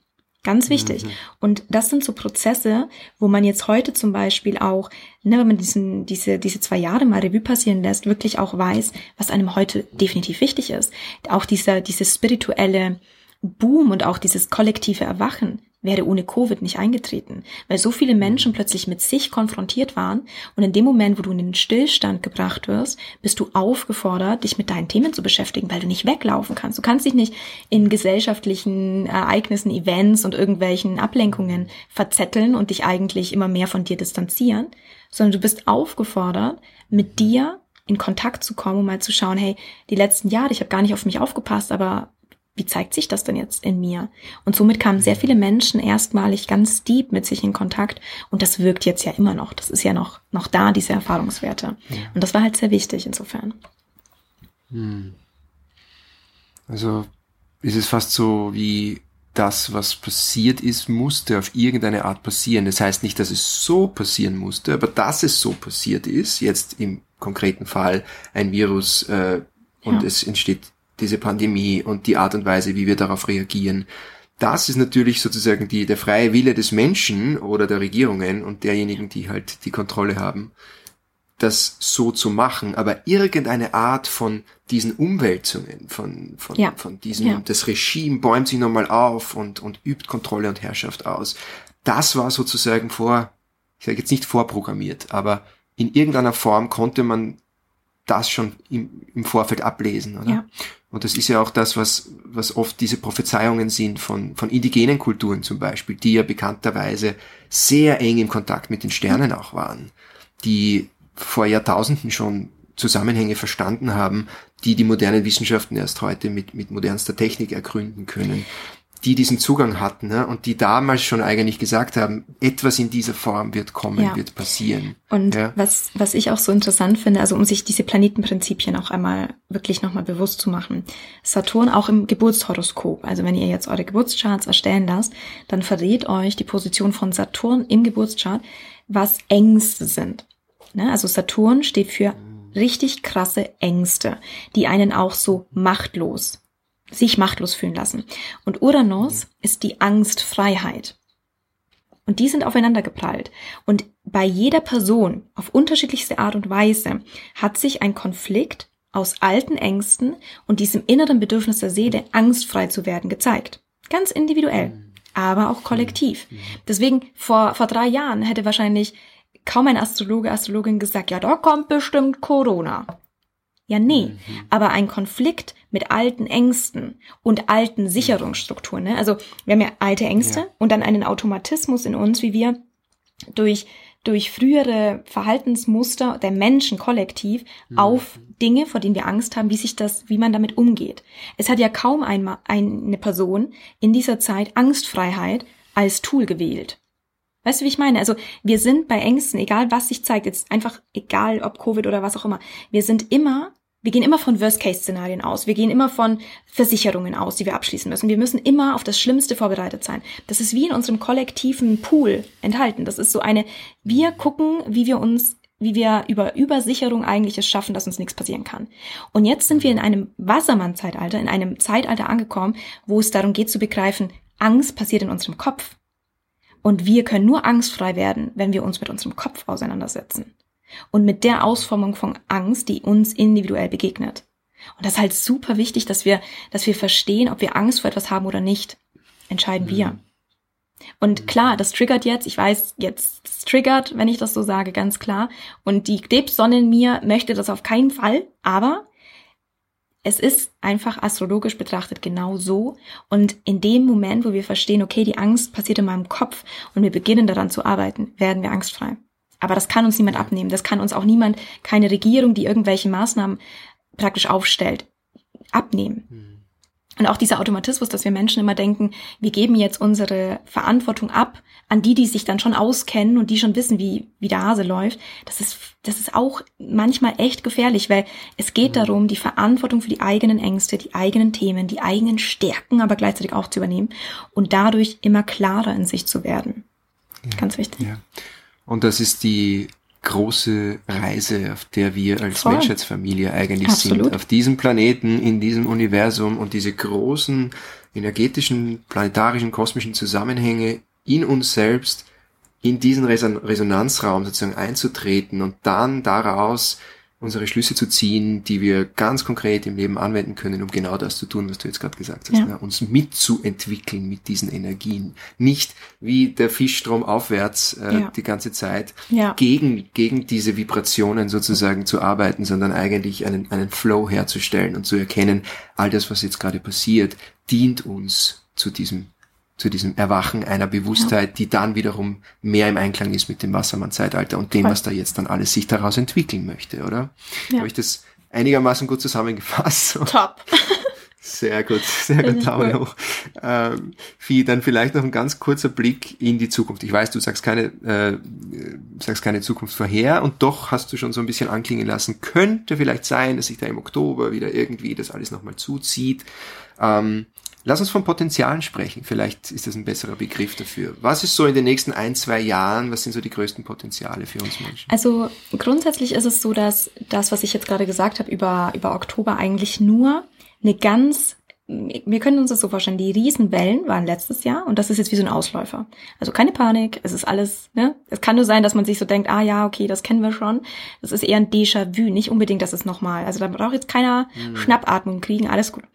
Ganz wichtig. Mhm. Und das sind so Prozesse, wo man jetzt heute zum Beispiel auch, ne, wenn man diesen, diese, diese zwei Jahre mal Revue passieren lässt, wirklich auch weiß, was einem heute definitiv wichtig ist. Auch dieser, dieses spirituelle Boom und auch dieses kollektive Erwachen wäre ohne Covid nicht eingetreten, weil so viele Menschen plötzlich mit sich konfrontiert waren und in dem Moment, wo du in den Stillstand gebracht wirst, bist du aufgefordert, dich mit deinen Themen zu beschäftigen, weil du nicht weglaufen kannst. Du kannst dich nicht in gesellschaftlichen Ereignissen, Events und irgendwelchen Ablenkungen verzetteln und dich eigentlich immer mehr von dir distanzieren, sondern du bist aufgefordert, mit dir in Kontakt zu kommen, um mal zu schauen, hey, die letzten Jahre, ich habe gar nicht auf mich aufgepasst, aber wie zeigt sich das denn jetzt in mir? Und somit kamen sehr viele Menschen erstmalig ganz deep mit sich in Kontakt und das wirkt jetzt ja immer noch. Das ist ja noch, noch da, diese Erfahrungswerte. Ja. Und das war halt sehr wichtig insofern. Hm. Also ist es fast so wie das, was passiert ist, musste auf irgendeine Art passieren. Das heißt nicht, dass es so passieren musste, aber dass es so passiert ist, jetzt im konkreten Fall ein Virus äh, und ja. es entsteht diese Pandemie und die Art und Weise, wie wir darauf reagieren. Das ist natürlich sozusagen die, der freie Wille des Menschen oder der Regierungen und derjenigen, die halt die Kontrolle haben, das so zu machen. Aber irgendeine Art von diesen Umwälzungen, von, von, ja. von diesem, ja. das Regime bäumt sich nochmal auf und, und übt Kontrolle und Herrschaft aus. Das war sozusagen vor, ich sage jetzt nicht vorprogrammiert, aber in irgendeiner Form konnte man das schon im, im Vorfeld ablesen, oder? Ja. Und das ist ja auch das, was, was oft diese Prophezeiungen sind von, von indigenen Kulturen zum Beispiel, die ja bekannterweise sehr eng im Kontakt mit den Sternen auch waren, die vor Jahrtausenden schon Zusammenhänge verstanden haben, die die modernen Wissenschaften erst heute mit, mit modernster Technik ergründen können die diesen Zugang hatten ne? und die damals schon eigentlich gesagt haben, etwas in dieser Form wird kommen, ja. wird passieren. Und ja? was, was ich auch so interessant finde, also um sich diese Planetenprinzipien auch einmal wirklich nochmal bewusst zu machen. Saturn auch im Geburtshoroskop, also wenn ihr jetzt eure Geburtscharts erstellen lasst, dann verrät euch die Position von Saturn im Geburtschart, was Ängste sind. Ne? Also Saturn steht für richtig krasse Ängste, die einen auch so machtlos sich machtlos fühlen lassen. Und Uranus ist die Angstfreiheit. Und die sind aufeinander geprallt. Und bei jeder Person auf unterschiedlichste Art und Weise hat sich ein Konflikt aus alten Ängsten und diesem inneren Bedürfnis der Seele, angstfrei zu werden, gezeigt. Ganz individuell, aber auch kollektiv. Deswegen vor, vor drei Jahren hätte wahrscheinlich kaum ein Astrologe, Astrologin gesagt, ja, da kommt bestimmt Corona. Ja, nee. Mhm. Aber ein Konflikt mit alten Ängsten und alten Sicherungsstrukturen. Ne? Also wir haben ja alte Ängste ja. und dann einen Automatismus in uns, wie wir durch durch frühere Verhaltensmuster der Menschen kollektiv mhm. auf Dinge, vor denen wir Angst haben, wie sich das, wie man damit umgeht. Es hat ja kaum einmal eine Person in dieser Zeit Angstfreiheit als Tool gewählt. Weißt du, wie ich meine? Also wir sind bei Ängsten, egal was sich zeigt, jetzt einfach egal ob Covid oder was auch immer, wir sind immer, wir gehen immer von Worst-Case-Szenarien aus. Wir gehen immer von Versicherungen aus, die wir abschließen müssen. Wir müssen immer auf das Schlimmste vorbereitet sein. Das ist wie in unserem kollektiven Pool enthalten. Das ist so eine, wir gucken, wie wir uns wie wir über Übersicherung eigentlich es schaffen, dass uns nichts passieren kann. Und jetzt sind wir in einem Wassermann-Zeitalter, in einem Zeitalter angekommen, wo es darum geht zu begreifen, Angst passiert in unserem Kopf. Und wir können nur angstfrei werden, wenn wir uns mit unserem Kopf auseinandersetzen. Und mit der Ausformung von Angst, die uns individuell begegnet. Und das ist halt super wichtig, dass wir, dass wir verstehen, ob wir Angst vor etwas haben oder nicht. Entscheiden mhm. wir. Und mhm. klar, das triggert jetzt, ich weiß, jetzt das triggert, wenn ich das so sage, ganz klar. Und die Krebssonne in mir möchte das auf keinen Fall, aber es ist einfach astrologisch betrachtet genau so. Und in dem Moment, wo wir verstehen, okay, die Angst passiert in meinem Kopf und wir beginnen daran zu arbeiten, werden wir angstfrei. Aber das kann uns niemand abnehmen. Das kann uns auch niemand, keine Regierung, die irgendwelche Maßnahmen praktisch aufstellt, abnehmen. Mhm. Und auch dieser Automatismus, dass wir Menschen immer denken, wir geben jetzt unsere Verantwortung ab an die, die sich dann schon auskennen und die schon wissen, wie, wie der Hase läuft, das ist, das ist auch manchmal echt gefährlich, weil es geht darum, die Verantwortung für die eigenen Ängste, die eigenen Themen, die eigenen Stärken aber gleichzeitig auch zu übernehmen und dadurch immer klarer in sich zu werden. Ja. Ganz wichtig. Ja. Und das ist die große Reise, auf der wir als Voll. Menschheitsfamilie eigentlich Absolut. sind. Auf diesem Planeten, in diesem Universum und diese großen energetischen, planetarischen, kosmischen Zusammenhänge in uns selbst, in diesen Resonanzraum sozusagen einzutreten und dann daraus unsere Schlüsse zu ziehen, die wir ganz konkret im Leben anwenden können, um genau das zu tun, was du jetzt gerade gesagt hast. Ja. Ne? Uns mitzuentwickeln mit diesen Energien. Nicht wie der Fischstrom aufwärts äh, ja. die ganze Zeit ja. gegen, gegen diese Vibrationen sozusagen zu arbeiten, sondern eigentlich einen, einen Flow herzustellen und zu erkennen, all das, was jetzt gerade passiert, dient uns zu diesem zu diesem Erwachen einer Bewusstheit, ja. die dann wiederum mehr im Einklang ist mit dem Wassermann-Zeitalter und dem, Voll. was da jetzt dann alles sich daraus entwickeln möchte, oder? Ja. Habe ich das einigermaßen gut zusammengefasst? Top. Sehr gut, sehr gut, Daumen cool. hoch. Ähm, Vieh, dann vielleicht noch ein ganz kurzer Blick in die Zukunft. Ich weiß, du sagst keine, äh, sagst keine Zukunft vorher und doch hast du schon so ein bisschen anklingen lassen, könnte vielleicht sein, dass sich da im Oktober wieder irgendwie das alles nochmal zuzieht. Ähm, Lass uns von Potenzialen sprechen. Vielleicht ist das ein besserer Begriff dafür. Was ist so in den nächsten ein, zwei Jahren, was sind so die größten Potenziale für uns Menschen? Also grundsätzlich ist es so, dass das, was ich jetzt gerade gesagt habe über, über Oktober eigentlich nur eine ganz wir können uns das so vorstellen, die Riesenwellen waren letztes Jahr und das ist jetzt wie so ein Ausläufer. Also keine Panik, es ist alles, ne? Es kann nur sein, dass man sich so denkt, ah ja, okay, das kennen wir schon. Das ist eher ein Déjà-vu, nicht unbedingt, dass es nochmal. Also da braucht jetzt keiner mhm. Schnappatmung kriegen, alles gut.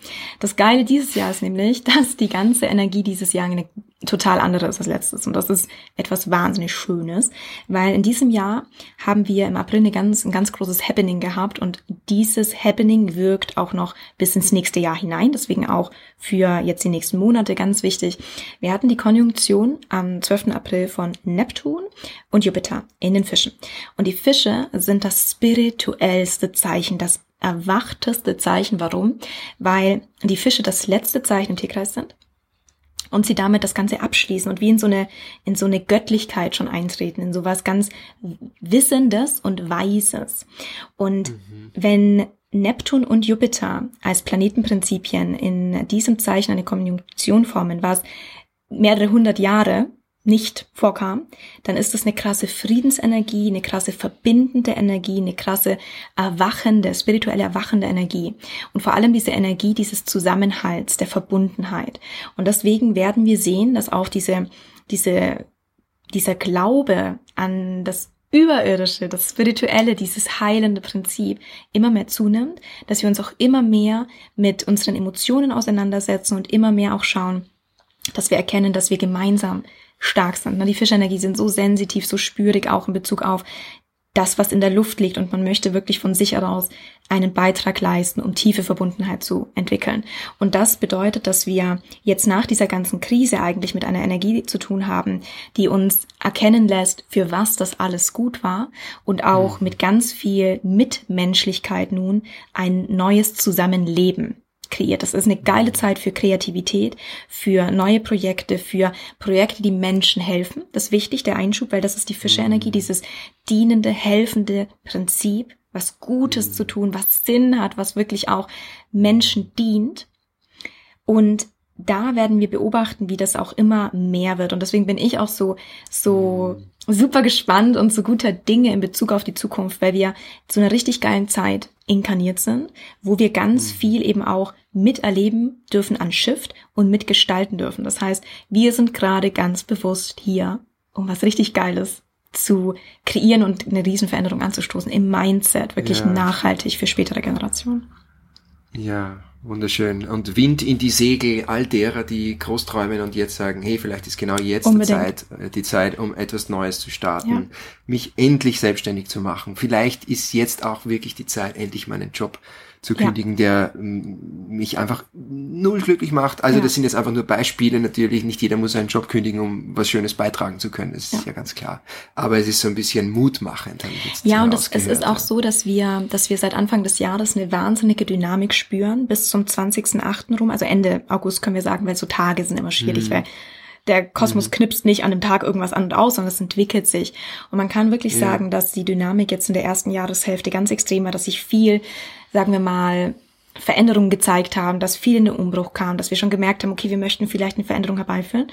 Das Geile dieses Jahr ist nämlich, dass die ganze Energie dieses Jahr eine total andere ist als letztes. Und das ist etwas wahnsinnig Schönes, weil in diesem Jahr haben wir im April eine ganz, ein ganz großes Happening gehabt und dieses Happening wirkt auch noch bis ins nächste Jahr hinein. Deswegen auch für jetzt die nächsten Monate ganz wichtig. Wir hatten die Konjunktion am 12. April von Neptun und Jupiter in den Fischen. Und die Fische sind das spirituellste Zeichen, das erwachteste Zeichen. Warum? Weil die Fische das letzte Zeichen im Tierkreis sind und sie damit das Ganze abschließen und wie in so eine, in so eine Göttlichkeit schon eintreten, in sowas ganz Wissendes und Weises. Und mhm. wenn Neptun und Jupiter als Planetenprinzipien in diesem Zeichen eine Konjunktion formen, was mehrere hundert Jahre nicht vorkam, dann ist das eine krasse Friedensenergie, eine krasse verbindende Energie, eine krasse erwachende, spirituelle erwachende Energie. Und vor allem diese Energie dieses Zusammenhalts, der Verbundenheit. Und deswegen werden wir sehen, dass auch diese, diese, dieser Glaube an das Überirdische, das Spirituelle, dieses heilende Prinzip immer mehr zunimmt, dass wir uns auch immer mehr mit unseren Emotionen auseinandersetzen und immer mehr auch schauen, dass wir erkennen, dass wir gemeinsam stark sind. Die Fischenergie sind so sensitiv, so spürig auch in Bezug auf das, was in der Luft liegt und man möchte wirklich von sich heraus einen Beitrag leisten, um tiefe Verbundenheit zu entwickeln. Und das bedeutet, dass wir jetzt nach dieser ganzen Krise eigentlich mit einer Energie zu tun haben, die uns erkennen lässt, für was das alles gut war und auch mhm. mit ganz viel Mitmenschlichkeit nun ein neues Zusammenleben kreiert. Das ist eine geile Zeit für Kreativität, für neue Projekte, für Projekte, die Menschen helfen. Das ist wichtig, der Einschub, weil das ist die Fischenergie, mhm. dieses dienende, helfende Prinzip, was Gutes zu tun, was Sinn hat, was wirklich auch Menschen dient. Und da werden wir beobachten, wie das auch immer mehr wird. Und deswegen bin ich auch so, so mhm. super gespannt und so guter Dinge in Bezug auf die Zukunft, weil wir zu einer richtig geilen Zeit inkarniert sind, wo wir ganz mhm. viel eben auch miterleben dürfen an Shift und mitgestalten dürfen. Das heißt, wir sind gerade ganz bewusst hier, um was richtig Geiles zu kreieren und eine Riesenveränderung anzustoßen im Mindset, wirklich ja. nachhaltig für spätere Generationen. Ja, Wunderschön. Und Wind in die Segel all derer, die groß träumen und jetzt sagen, hey, vielleicht ist genau jetzt die Zeit, äh, die Zeit, um etwas Neues zu starten, ja. mich endlich selbstständig zu machen. Vielleicht ist jetzt auch wirklich die Zeit, endlich meinen Job zu kündigen, ja. der mich einfach null glücklich macht. Also ja. das sind jetzt einfach nur Beispiele natürlich. Nicht jeder muss einen Job kündigen, um was Schönes beitragen zu können. Das ist ja, ja ganz klar. Aber es ist so ein bisschen mutmachend. Ja, und es, es ist auch so, dass wir, dass wir seit Anfang des Jahres eine wahnsinnige Dynamik spüren bis zum 20.8. rum. Also Ende August können wir sagen, weil so Tage sind immer schwierig, mhm. weil der Kosmos mhm. knipst nicht an dem Tag irgendwas an und aus, sondern es entwickelt sich. Und man kann wirklich ja. sagen, dass die Dynamik jetzt in der ersten Jahreshälfte ganz extrem war, dass sich viel, sagen wir mal, Veränderungen gezeigt haben, dass viel in den Umbruch kam, dass wir schon gemerkt haben, okay, wir möchten vielleicht eine Veränderung herbeiführen.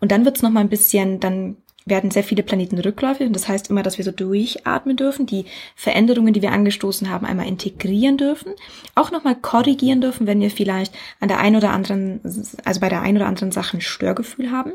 Und dann wird es nochmal ein bisschen, dann werden sehr viele Planeten rückläufig und das heißt immer, dass wir so durchatmen dürfen, die Veränderungen, die wir angestoßen haben, einmal integrieren dürfen, auch nochmal korrigieren dürfen, wenn wir vielleicht an der einen oder anderen, also bei der einen oder anderen Sache ein Störgefühl haben.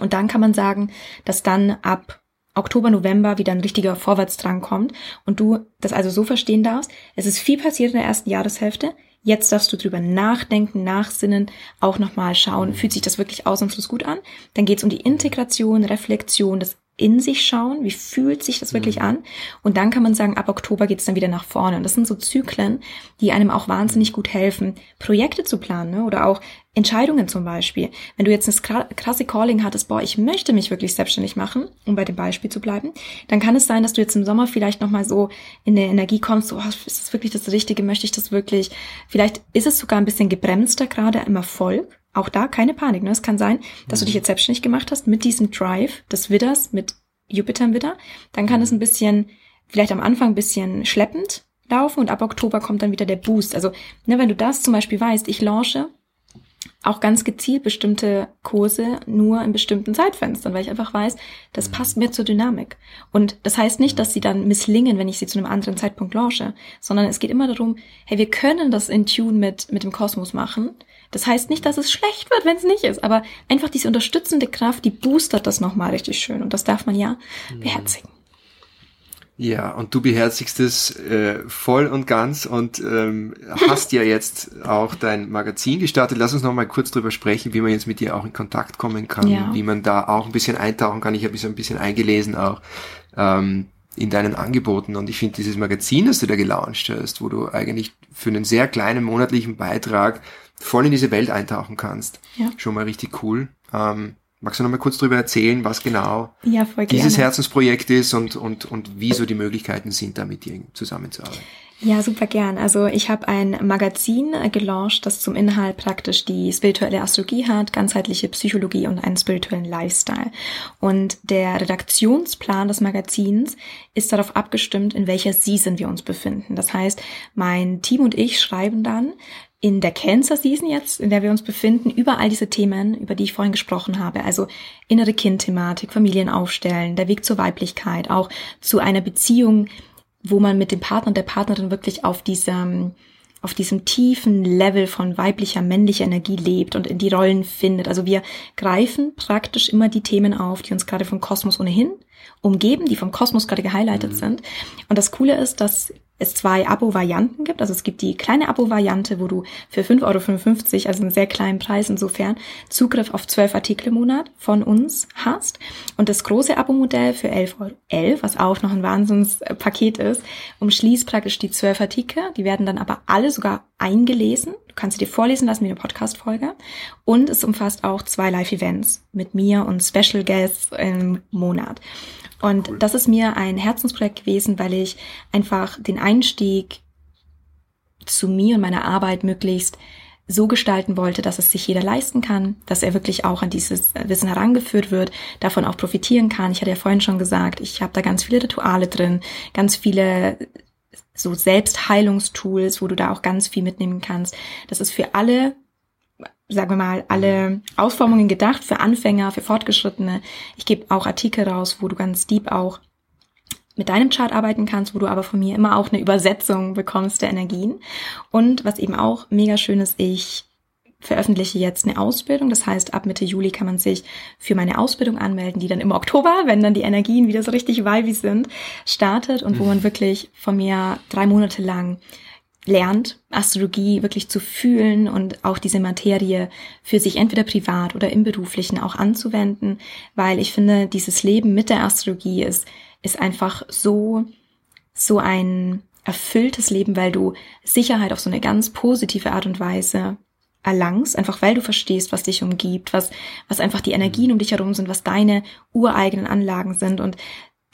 Und dann kann man sagen, dass dann ab Oktober, November wieder ein richtiger Vorwärtsdrang kommt und du das also so verstehen darfst, es ist viel passiert in der ersten Jahreshälfte, Jetzt darfst du drüber nachdenken, nachsinnen, auch nochmal schauen, fühlt sich das wirklich ausnahmslos gut an? Dann geht es um die Integration, Reflexion, das in sich schauen, wie fühlt sich das wirklich mhm. an? Und dann kann man sagen, ab Oktober geht's dann wieder nach vorne. Und das sind so Zyklen, die einem auch wahnsinnig gut helfen, Projekte zu planen ne? oder auch Entscheidungen zum Beispiel. Wenn du jetzt eine krasse Calling hattest, boah, ich möchte mich wirklich selbstständig machen, um bei dem Beispiel zu bleiben, dann kann es sein, dass du jetzt im Sommer vielleicht nochmal so in der Energie kommst, so, oh, ist das wirklich das Richtige, möchte ich das wirklich? Vielleicht ist es sogar ein bisschen gebremster gerade im Erfolg auch da keine Panik. Ne? Es kann sein, dass mhm. du dich jetzt selbstständig gemacht hast mit diesem Drive des Widders, mit Jupiter im Widder. Dann kann mhm. es ein bisschen, vielleicht am Anfang ein bisschen schleppend laufen und ab Oktober kommt dann wieder der Boost. Also, ne, wenn du das zum Beispiel weißt, ich launche auch ganz gezielt bestimmte Kurse nur in bestimmten Zeitfenstern, weil ich einfach weiß, das mhm. passt mir zur Dynamik. Und das heißt nicht, dass sie dann misslingen, wenn ich sie zu einem anderen Zeitpunkt launche, sondern es geht immer darum, hey, wir können das in Tune mit, mit dem Kosmos machen. Das heißt nicht, dass es schlecht wird, wenn es nicht ist, aber einfach diese unterstützende Kraft, die boostert das nochmal richtig schön. Und das darf man ja mhm. beherzigen. Ja, und du beherzigst es äh, voll und ganz und ähm, hast ja jetzt auch dein Magazin gestartet. Lass uns noch mal kurz drüber sprechen, wie man jetzt mit dir auch in Kontakt kommen kann, ja. wie man da auch ein bisschen eintauchen kann. Ich habe mich so ein bisschen eingelesen auch ähm, in deinen Angeboten und ich finde dieses Magazin, das du da gelauncht hast, wo du eigentlich für einen sehr kleinen monatlichen Beitrag voll in diese Welt eintauchen kannst. Ja. Schon mal richtig cool. Ähm, magst du noch mal kurz darüber erzählen, was genau ja, dieses Herzensprojekt ist und, und, und wie so die Möglichkeiten sind, da mit dir zusammenzuarbeiten? Ja, super gern. Also ich habe ein Magazin gelauncht, das zum Inhalt praktisch die spirituelle Astrologie hat, ganzheitliche Psychologie und einen spirituellen Lifestyle. Und der Redaktionsplan des Magazins ist darauf abgestimmt, in welcher Season wir uns befinden. Das heißt, mein Team und ich schreiben dann in der Cancer Season jetzt, in der wir uns befinden, über all diese Themen, über die ich vorhin gesprochen habe, also innere Kindthematik, Familien aufstellen, der Weg zur Weiblichkeit, auch zu einer Beziehung, wo man mit dem Partner und der Partnerin wirklich auf diesem, auf diesem tiefen Level von weiblicher, männlicher Energie lebt und in die Rollen findet. Also wir greifen praktisch immer die Themen auf, die uns gerade vom Kosmos ohnehin umgeben, die vom Kosmos gerade gehighlightet mhm. sind. Und das Coole ist, dass es zwei Abo-Varianten gibt. Also es gibt die kleine Abo-Variante, wo du für 5,55 Euro, also einen sehr kleinen Preis insofern, Zugriff auf zwölf Artikel im Monat von uns hast. Und das große Abo-Modell für 11,11 Euro, 11, was auch noch ein Wahnsinnspaket ist, umschließt praktisch die zwölf Artikel. Die werden dann aber alle sogar eingelesen. Du kannst sie dir vorlesen lassen wie eine Podcast-Folge. Und es umfasst auch zwei Live-Events mit mir und Special Guests im Monat. Und cool. das ist mir ein Herzensprojekt gewesen, weil ich einfach den Einstieg zu mir und meiner Arbeit möglichst so gestalten wollte, dass es sich jeder leisten kann, dass er wirklich auch an dieses Wissen herangeführt wird, davon auch profitieren kann. Ich hatte ja vorhin schon gesagt, ich habe da ganz viele Rituale drin, ganz viele so Selbstheilungstools, wo du da auch ganz viel mitnehmen kannst. Das ist für alle sagen wir mal, alle Ausformungen gedacht für Anfänger, für Fortgeschrittene. Ich gebe auch Artikel raus, wo du ganz deep auch mit deinem Chart arbeiten kannst, wo du aber von mir immer auch eine Übersetzung bekommst der Energien. Und was eben auch mega schön ist, ich veröffentliche jetzt eine Ausbildung. Das heißt, ab Mitte Juli kann man sich für meine Ausbildung anmelden, die dann im Oktober, wenn dann die Energien wieder so richtig vibey sind, startet und wo man wirklich von mir drei Monate lang lernt, Astrologie wirklich zu fühlen und auch diese Materie für sich entweder privat oder im beruflichen auch anzuwenden, weil ich finde, dieses Leben mit der Astrologie ist, ist einfach so, so ein erfülltes Leben, weil du Sicherheit auf so eine ganz positive Art und Weise erlangst, einfach weil du verstehst, was dich umgibt, was, was einfach die Energien um dich herum sind, was deine ureigenen Anlagen sind. Und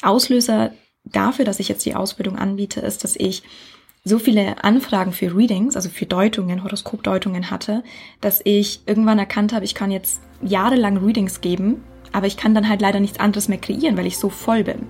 Auslöser dafür, dass ich jetzt die Ausbildung anbiete, ist, dass ich so viele Anfragen für Readings, also für Deutungen, Horoskopdeutungen hatte, dass ich irgendwann erkannt habe, ich kann jetzt jahrelang Readings geben, aber ich kann dann halt leider nichts anderes mehr kreieren, weil ich so voll bin.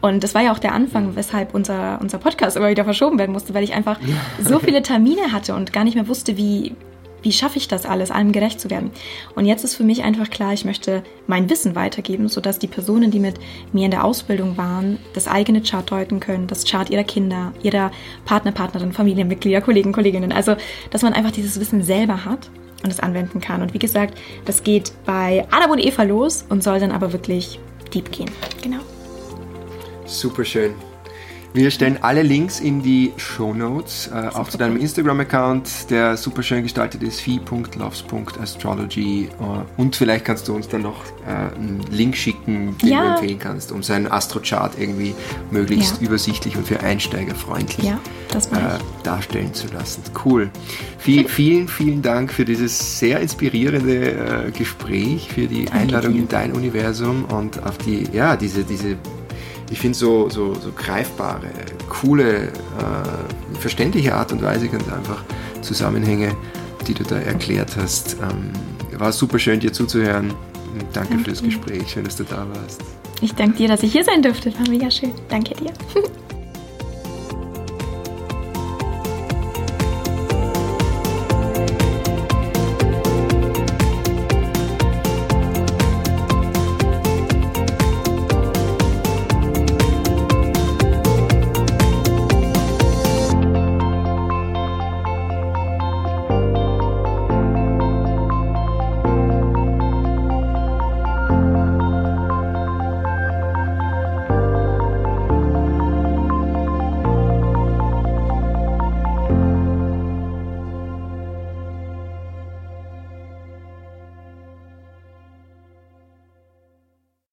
Und das war ja auch der Anfang, weshalb unser, unser Podcast immer wieder verschoben werden musste, weil ich einfach so viele Termine hatte und gar nicht mehr wusste, wie, wie schaffe ich das alles, allem gerecht zu werden? Und jetzt ist für mich einfach klar, ich möchte mein Wissen weitergeben, sodass die Personen, die mit mir in der Ausbildung waren, das eigene Chart deuten können, das Chart ihrer Kinder, ihrer Partner, Partnerin, Familienmitglieder, Kollegen, Kolleginnen. Also, dass man einfach dieses Wissen selber hat und es anwenden kann. Und wie gesagt, das geht bei Adam und Eva los und soll dann aber wirklich deep gehen. Genau. Super schön. Wir stellen alle Links in die Show Notes, äh, auch zu deinem Instagram-Account, der super schön gestaltet ist, phi.loves.astrology. Äh, und vielleicht kannst du uns dann noch äh, einen Link schicken, den ja. du empfehlen kannst, um seinen Astrochart irgendwie möglichst ja. übersichtlich und für Einsteiger freundlich ja, äh, darstellen zu lassen. Cool. Viel, vielen, vielen Dank für dieses sehr inspirierende äh, Gespräch, für die Danke Einladung dir. in dein Universum und auf die, ja, diese, diese ich finde so, so, so greifbare, coole, äh, verständliche Art und Weise ganz einfach Zusammenhänge, die du da erklärt hast. Ähm, war super schön, dir zuzuhören. Danke, Danke fürs Gespräch. Schön, dass du da warst. Ich danke dir, dass ich hier sein durfte. War mega schön. Danke dir.